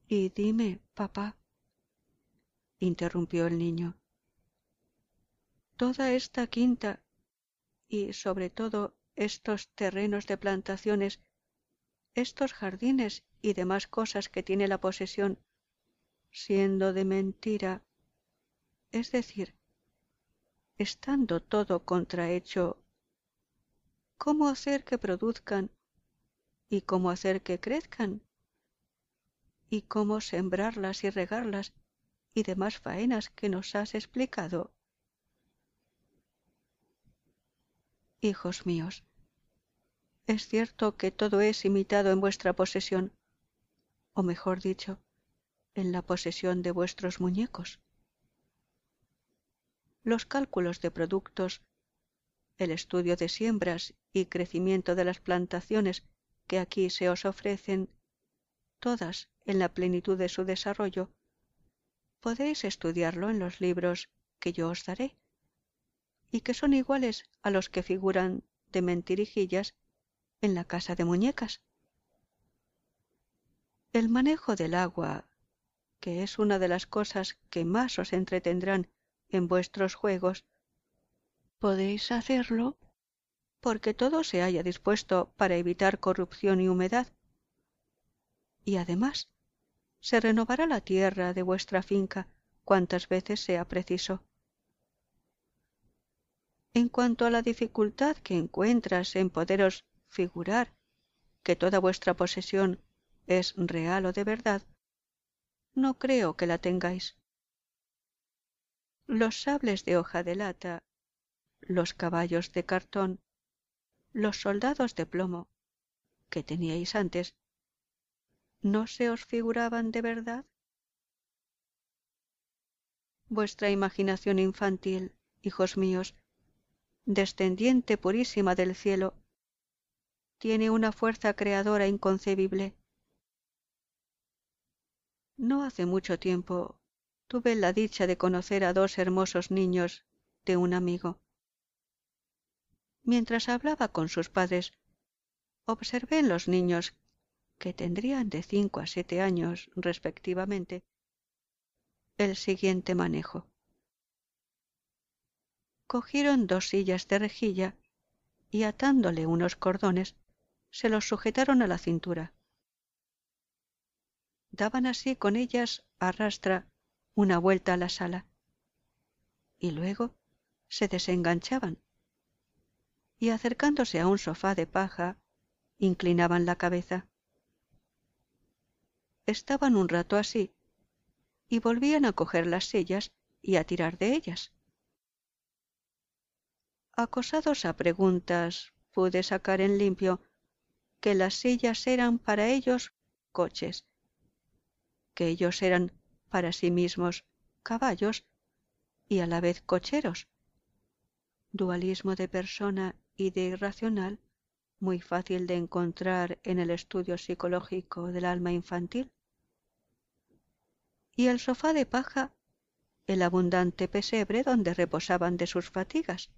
Y dime, papá, interrumpió el niño. Toda esta quinta y sobre todo estos terrenos de plantaciones, estos jardines y demás cosas que tiene la posesión, siendo de mentira, es decir, estando todo contrahecho, ¿cómo hacer que produzcan y cómo hacer que crezcan? ¿Y cómo sembrarlas y regarlas y demás faenas que nos has explicado. Hijos míos, es cierto que todo es imitado en vuestra posesión, o mejor dicho, en la posesión de vuestros muñecos. Los cálculos de productos, el estudio de siembras y crecimiento de las plantaciones que aquí se os ofrecen, todas en la plenitud de su desarrollo, podéis estudiarlo en los libros que yo os daré, y que son iguales a los que figuran de mentirijillas en la casa de muñecas. El manejo del agua, que es una de las cosas que más os entretendrán en vuestros juegos, podéis hacerlo porque todo se haya dispuesto para evitar corrupción y humedad. Y además, se renovará la tierra de vuestra finca cuantas veces sea preciso. En cuanto a la dificultad que encuentras en poderos figurar que toda vuestra posesión es real o de verdad, no creo que la tengáis. Los sables de hoja de lata, los caballos de cartón, los soldados de plomo que teníais antes, ¿No se os figuraban de verdad? Vuestra imaginación infantil, hijos míos, descendiente purísima del cielo, tiene una fuerza creadora inconcebible. No hace mucho tiempo tuve la dicha de conocer a dos hermosos niños de un amigo. Mientras hablaba con sus padres, observé en los niños que tendrían de cinco a siete años respectivamente, el siguiente manejo. Cogieron dos sillas de rejilla y atándole unos cordones, se los sujetaron a la cintura. Daban así con ellas a rastra una vuelta a la sala y luego se desenganchaban y acercándose a un sofá de paja inclinaban la cabeza estaban un rato así y volvían a coger las sillas y a tirar de ellas. Acosados a preguntas pude sacar en limpio que las sillas eran para ellos coches, que ellos eran para sí mismos caballos y a la vez cocheros. Dualismo de persona y de irracional muy fácil de encontrar en el estudio psicológico del alma infantil. Y el sofá de paja, el abundante pesebre donde reposaban de sus fatigas.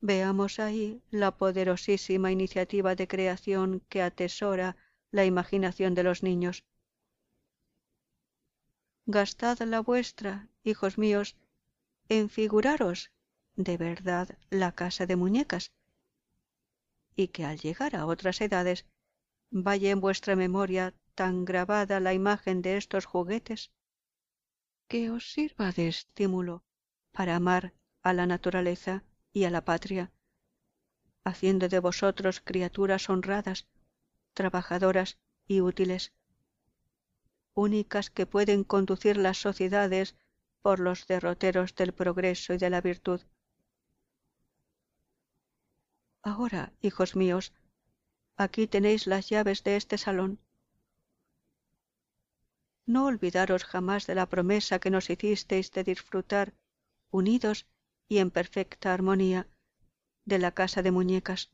Veamos ahí la poderosísima iniciativa de creación que atesora la imaginación de los niños. Gastad la vuestra, hijos míos, en figuraros de verdad la casa de muñecas, y que al llegar a otras edades vaya en vuestra memoria tan grabada la imagen de estos juguetes que os sirva de estímulo para amar a la naturaleza y a la patria, haciendo de vosotros criaturas honradas, trabajadoras y útiles, únicas que pueden conducir las sociedades por los derroteros del progreso y de la virtud. Ahora, hijos míos, aquí tenéis las llaves de este salón. No olvidaros jamás de la promesa que nos hicisteis de disfrutar, unidos y en perfecta armonía, de la casa de muñecas.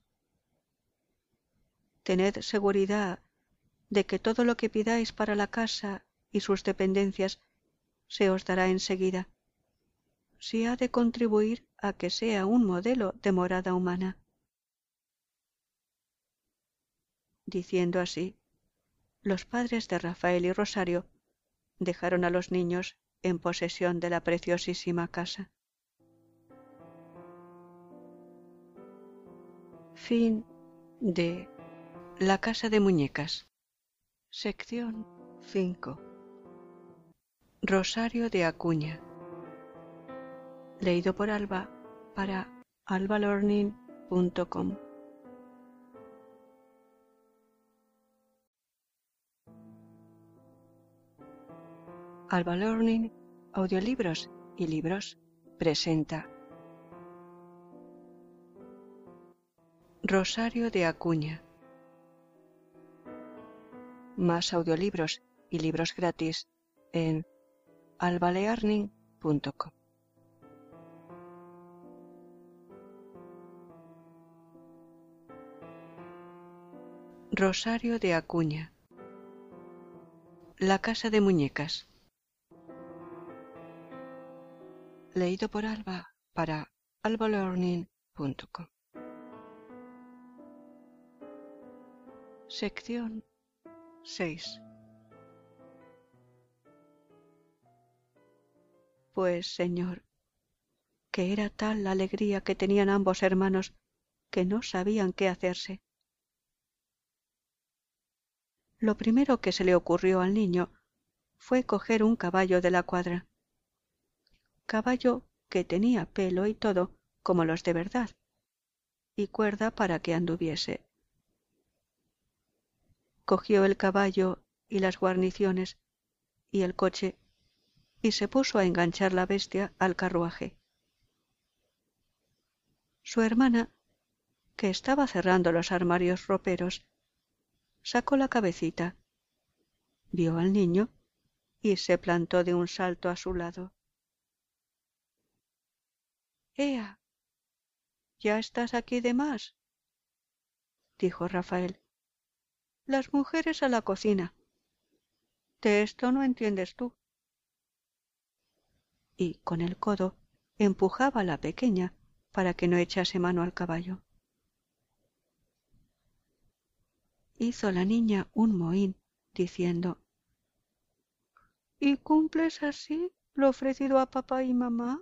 Tened seguridad de que todo lo que pidáis para la casa y sus dependencias se os dará enseguida, si ha de contribuir a que sea un modelo de morada humana. Diciendo así, los padres de Rafael y Rosario dejaron a los niños en posesión de la preciosísima casa. Fin de La casa de muñecas. Sección 5. Rosario de Acuña. Leído por Alba para albalorning.com. Alba Learning, audiolibros y libros presenta Rosario de Acuña. Más audiolibros y libros gratis en albalearning.com. Rosario de Acuña. La casa de muñecas. Leído por Alba para albalearning.com. Sección 6 Pues, Señor, que era tal la alegría que tenían ambos hermanos que no sabían qué hacerse. Lo primero que se le ocurrió al niño fue coger un caballo de la cuadra caballo que tenía pelo y todo como los de verdad, y cuerda para que anduviese. Cogió el caballo y las guarniciones y el coche y se puso a enganchar la bestia al carruaje. Su hermana, que estaba cerrando los armarios roperos, sacó la cabecita, vio al niño y se plantó de un salto a su lado. Ea ya estás aquí de más dijo rafael. Las mujeres a la cocina. De esto no entiendes tú. Y con el codo empujaba a la pequeña para que no echase mano al caballo. Hizo la niña un mohín diciendo ¿Y cumples así lo ofrecido a papá y mamá?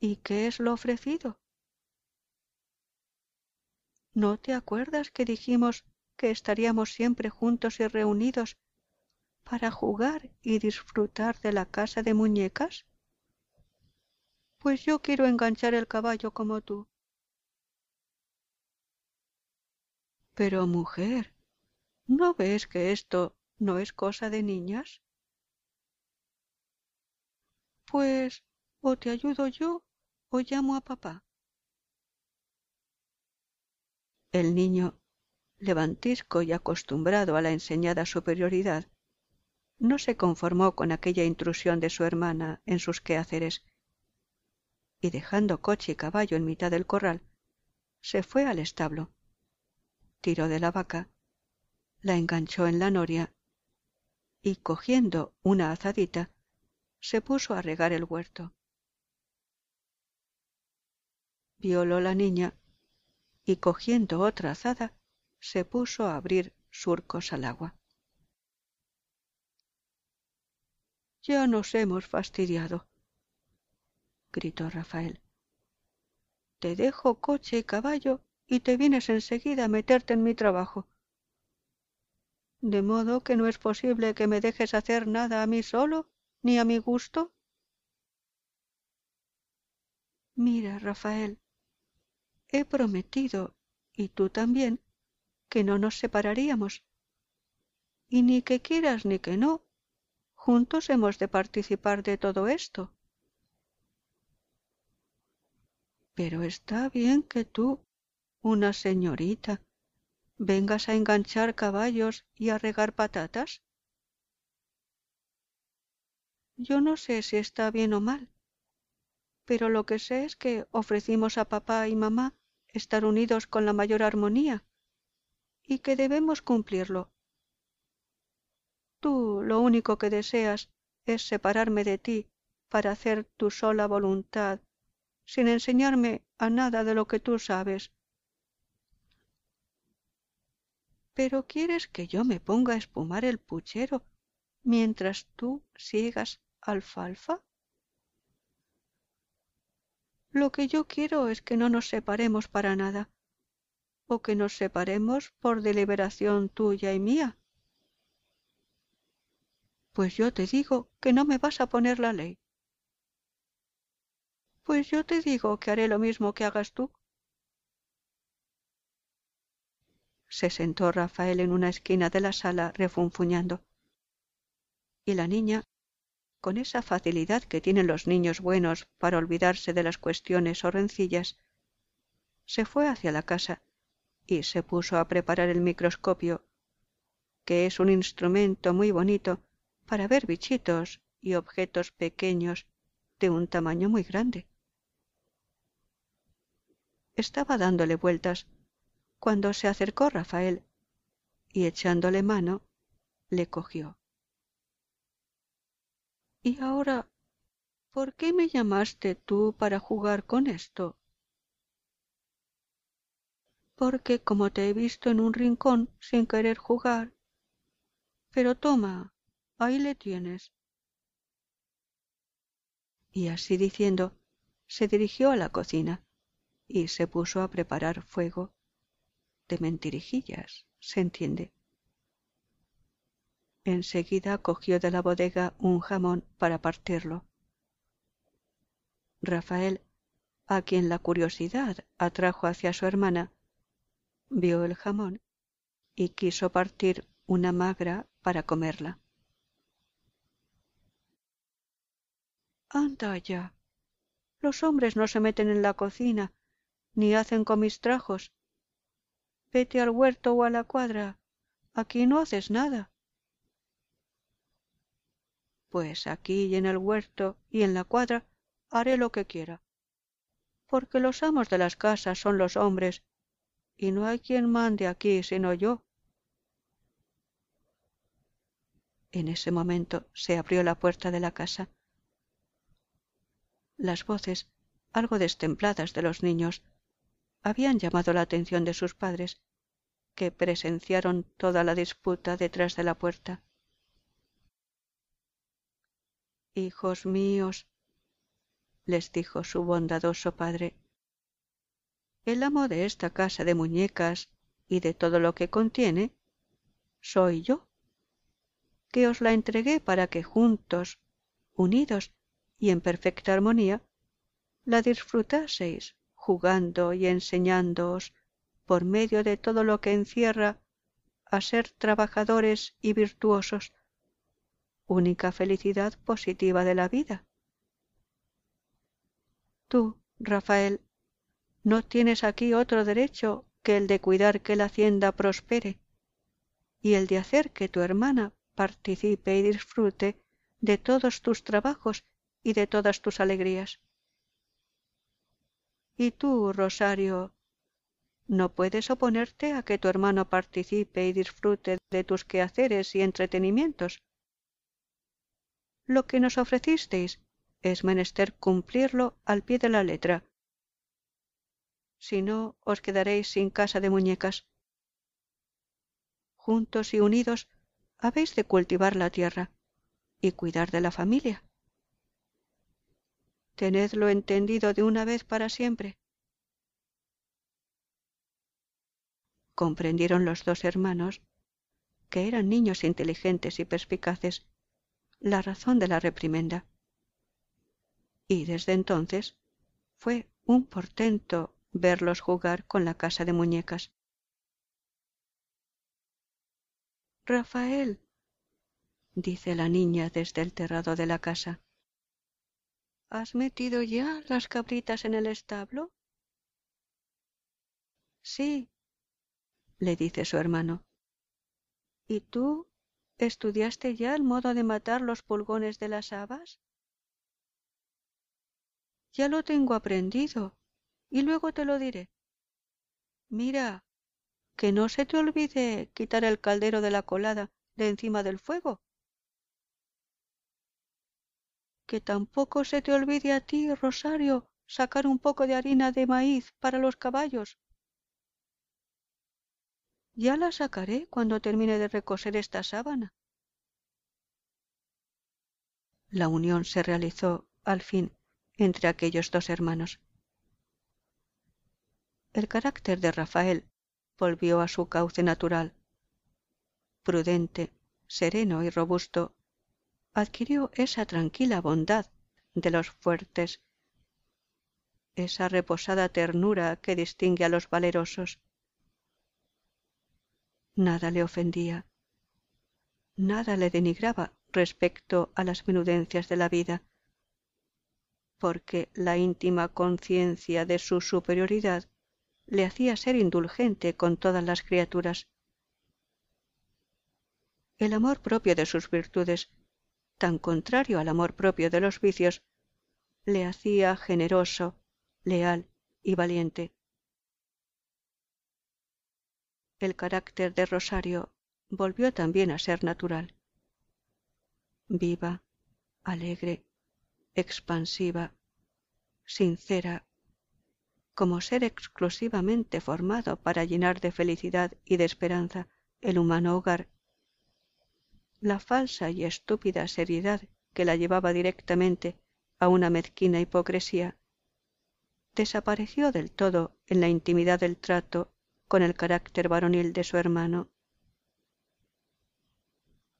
¿Y qué es lo ofrecido? ¿No te acuerdas que dijimos que estaríamos siempre juntos y reunidos para jugar y disfrutar de la casa de muñecas? Pues yo quiero enganchar el caballo como tú. Pero mujer, ¿no ves que esto no es cosa de niñas? Pues o te ayudo yo o llamo a papá. El niño, levantisco y acostumbrado a la enseñada superioridad, no se conformó con aquella intrusión de su hermana en sus quehaceres, y dejando coche y caballo en mitad del corral, se fue al establo, tiró de la vaca, la enganchó en la noria y cogiendo una azadita, se puso a regar el huerto. Violó la niña y cogiendo otra azada, se puso a abrir surcos al agua. Ya nos hemos fastidiado, gritó Rafael. Te dejo coche y caballo y te vienes enseguida a meterte en mi trabajo. De modo que no es posible que me dejes hacer nada a mí solo, ni a mi gusto. Mira, Rafael, he prometido, y tú también, que no nos separaríamos. Y ni que quieras ni que no, juntos hemos de participar de todo esto. Pero está bien que tú, una señorita, vengas a enganchar caballos y a regar patatas. Yo no sé si está bien o mal, pero lo que sé es que ofrecimos a papá y mamá estar unidos con la mayor armonía y que debemos cumplirlo. Tú lo único que deseas es separarme de ti para hacer tu sola voluntad sin enseñarme a nada de lo que tú sabes. Pero quieres que yo me ponga a espumar el puchero mientras tú siegas alfalfa? Lo que yo quiero es que no nos separemos para nada, o que nos separemos por deliberación tuya y mía. Pues yo te digo que no me vas a poner la ley. Pues yo te digo que haré lo mismo que hagas tú. Se sentó Rafael en una esquina de la sala refunfuñando. Y la niña, con esa facilidad que tienen los niños buenos para olvidarse de las cuestiones o rencillas, se fue hacia la casa y se puso a preparar el microscopio, que es un instrumento muy bonito para ver bichitos y objetos pequeños de un tamaño muy grande estaba dándole vueltas cuando se acercó Rafael y echándole mano le cogió. ¿Y ahora por qué me llamaste tú para jugar con esto? Porque como te he visto en un rincón sin querer jugar. Pero toma, ahí le tienes. Y así diciendo, se dirigió a la cocina y se puso a preparar fuego de mentirijillas, se entiende. Enseguida cogió de la bodega un jamón para partirlo. Rafael, a quien la curiosidad atrajo hacia su hermana, vio el jamón y quiso partir una magra para comerla. Anda ya. Los hombres no se meten en la cocina ni hacen comistrajos. Vete al huerto o a la cuadra. Aquí no haces nada. Pues aquí y en el huerto y en la cuadra haré lo que quiera. Porque los amos de las casas son los hombres, y no hay quien mande aquí sino yo. En ese momento se abrió la puerta de la casa. Las voces, algo destempladas de los niños, habían llamado la atención de sus padres, que presenciaron toda la disputa detrás de la puerta. Hijos míos, les dijo su bondadoso padre, el amo de esta casa de muñecas y de todo lo que contiene, soy yo, que os la entregué para que juntos, unidos y en perfecta armonía, la disfrutaseis jugando y enseñándoos por medio de todo lo que encierra a ser trabajadores y virtuosos, única felicidad positiva de la vida. Tú, Rafael, no tienes aquí otro derecho que el de cuidar que la hacienda prospere y el de hacer que tu hermana participe y disfrute de todos tus trabajos y de todas tus alegrías. Y tú, Rosario, ¿no puedes oponerte a que tu hermano participe y disfrute de tus quehaceres y entretenimientos? Lo que nos ofrecisteis es menester cumplirlo al pie de la letra. Si no, os quedaréis sin casa de muñecas. Juntos y unidos habéis de cultivar la tierra y cuidar de la familia. Tenedlo entendido de una vez para siempre. Comprendieron los dos hermanos, que eran niños inteligentes y perspicaces, la razón de la reprimenda. Y desde entonces fue un portento verlos jugar con la casa de muñecas. Rafael, dice la niña desde el terrado de la casa. ¿Has metido ya las cabritas en el establo? Sí, le dice su hermano. ¿Y tú estudiaste ya el modo de matar los pulgones de las habas? Ya lo tengo aprendido, y luego te lo diré. Mira, que no se te olvide quitar el caldero de la colada de encima del fuego. Que tampoco se te olvide a ti, Rosario, sacar un poco de harina de maíz para los caballos. Ya la sacaré cuando termine de recoser esta sábana. La unión se realizó, al fin, entre aquellos dos hermanos. El carácter de Rafael volvió a su cauce natural. Prudente, sereno y robusto, adquirió esa tranquila bondad de los fuertes, esa reposada ternura que distingue a los valerosos. Nada le ofendía, nada le denigraba respecto a las menudencias de la vida, porque la íntima conciencia de su superioridad le hacía ser indulgente con todas las criaturas. El amor propio de sus virtudes, tan contrario al amor propio de los vicios, le hacía generoso, leal y valiente. El carácter de Rosario volvió también a ser natural. Viva, alegre, expansiva, sincera, como ser exclusivamente formado para llenar de felicidad y de esperanza el humano hogar, la falsa y estúpida seriedad que la llevaba directamente a una mezquina hipocresía, desapareció del todo en la intimidad del trato con el carácter varonil de su hermano.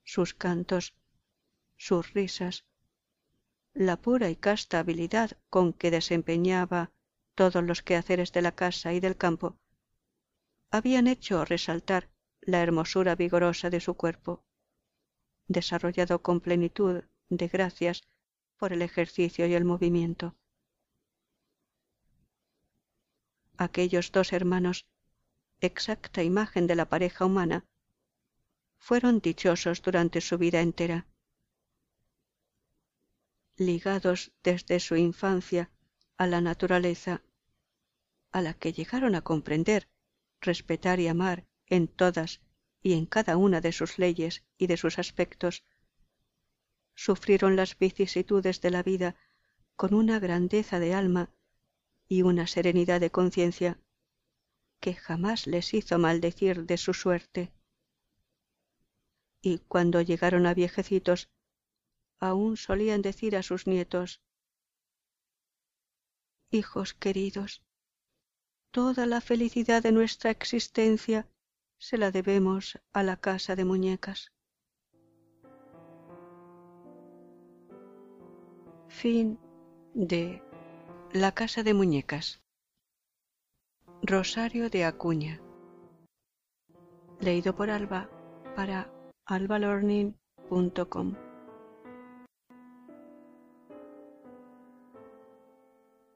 Sus cantos, sus risas, la pura y casta habilidad con que desempeñaba todos los quehaceres de la casa y del campo, habían hecho resaltar la hermosura vigorosa de su cuerpo, desarrollado con plenitud de gracias por el ejercicio y el movimiento. Aquellos dos hermanos, exacta imagen de la pareja humana, fueron dichosos durante su vida entera. Ligados desde su infancia a la naturaleza a la que llegaron a comprender, respetar y amar en todas y en cada una de sus leyes y de sus aspectos, sufrieron las vicisitudes de la vida con una grandeza de alma y una serenidad de conciencia que jamás les hizo maldecir de su suerte. Y cuando llegaron a viejecitos, aún solían decir a sus nietos, Hijos queridos, Toda la felicidad de nuestra existencia se la debemos a la casa de muñecas. Fin de La casa de muñecas. Rosario de Acuña. Leído por Alba para albalearning.com.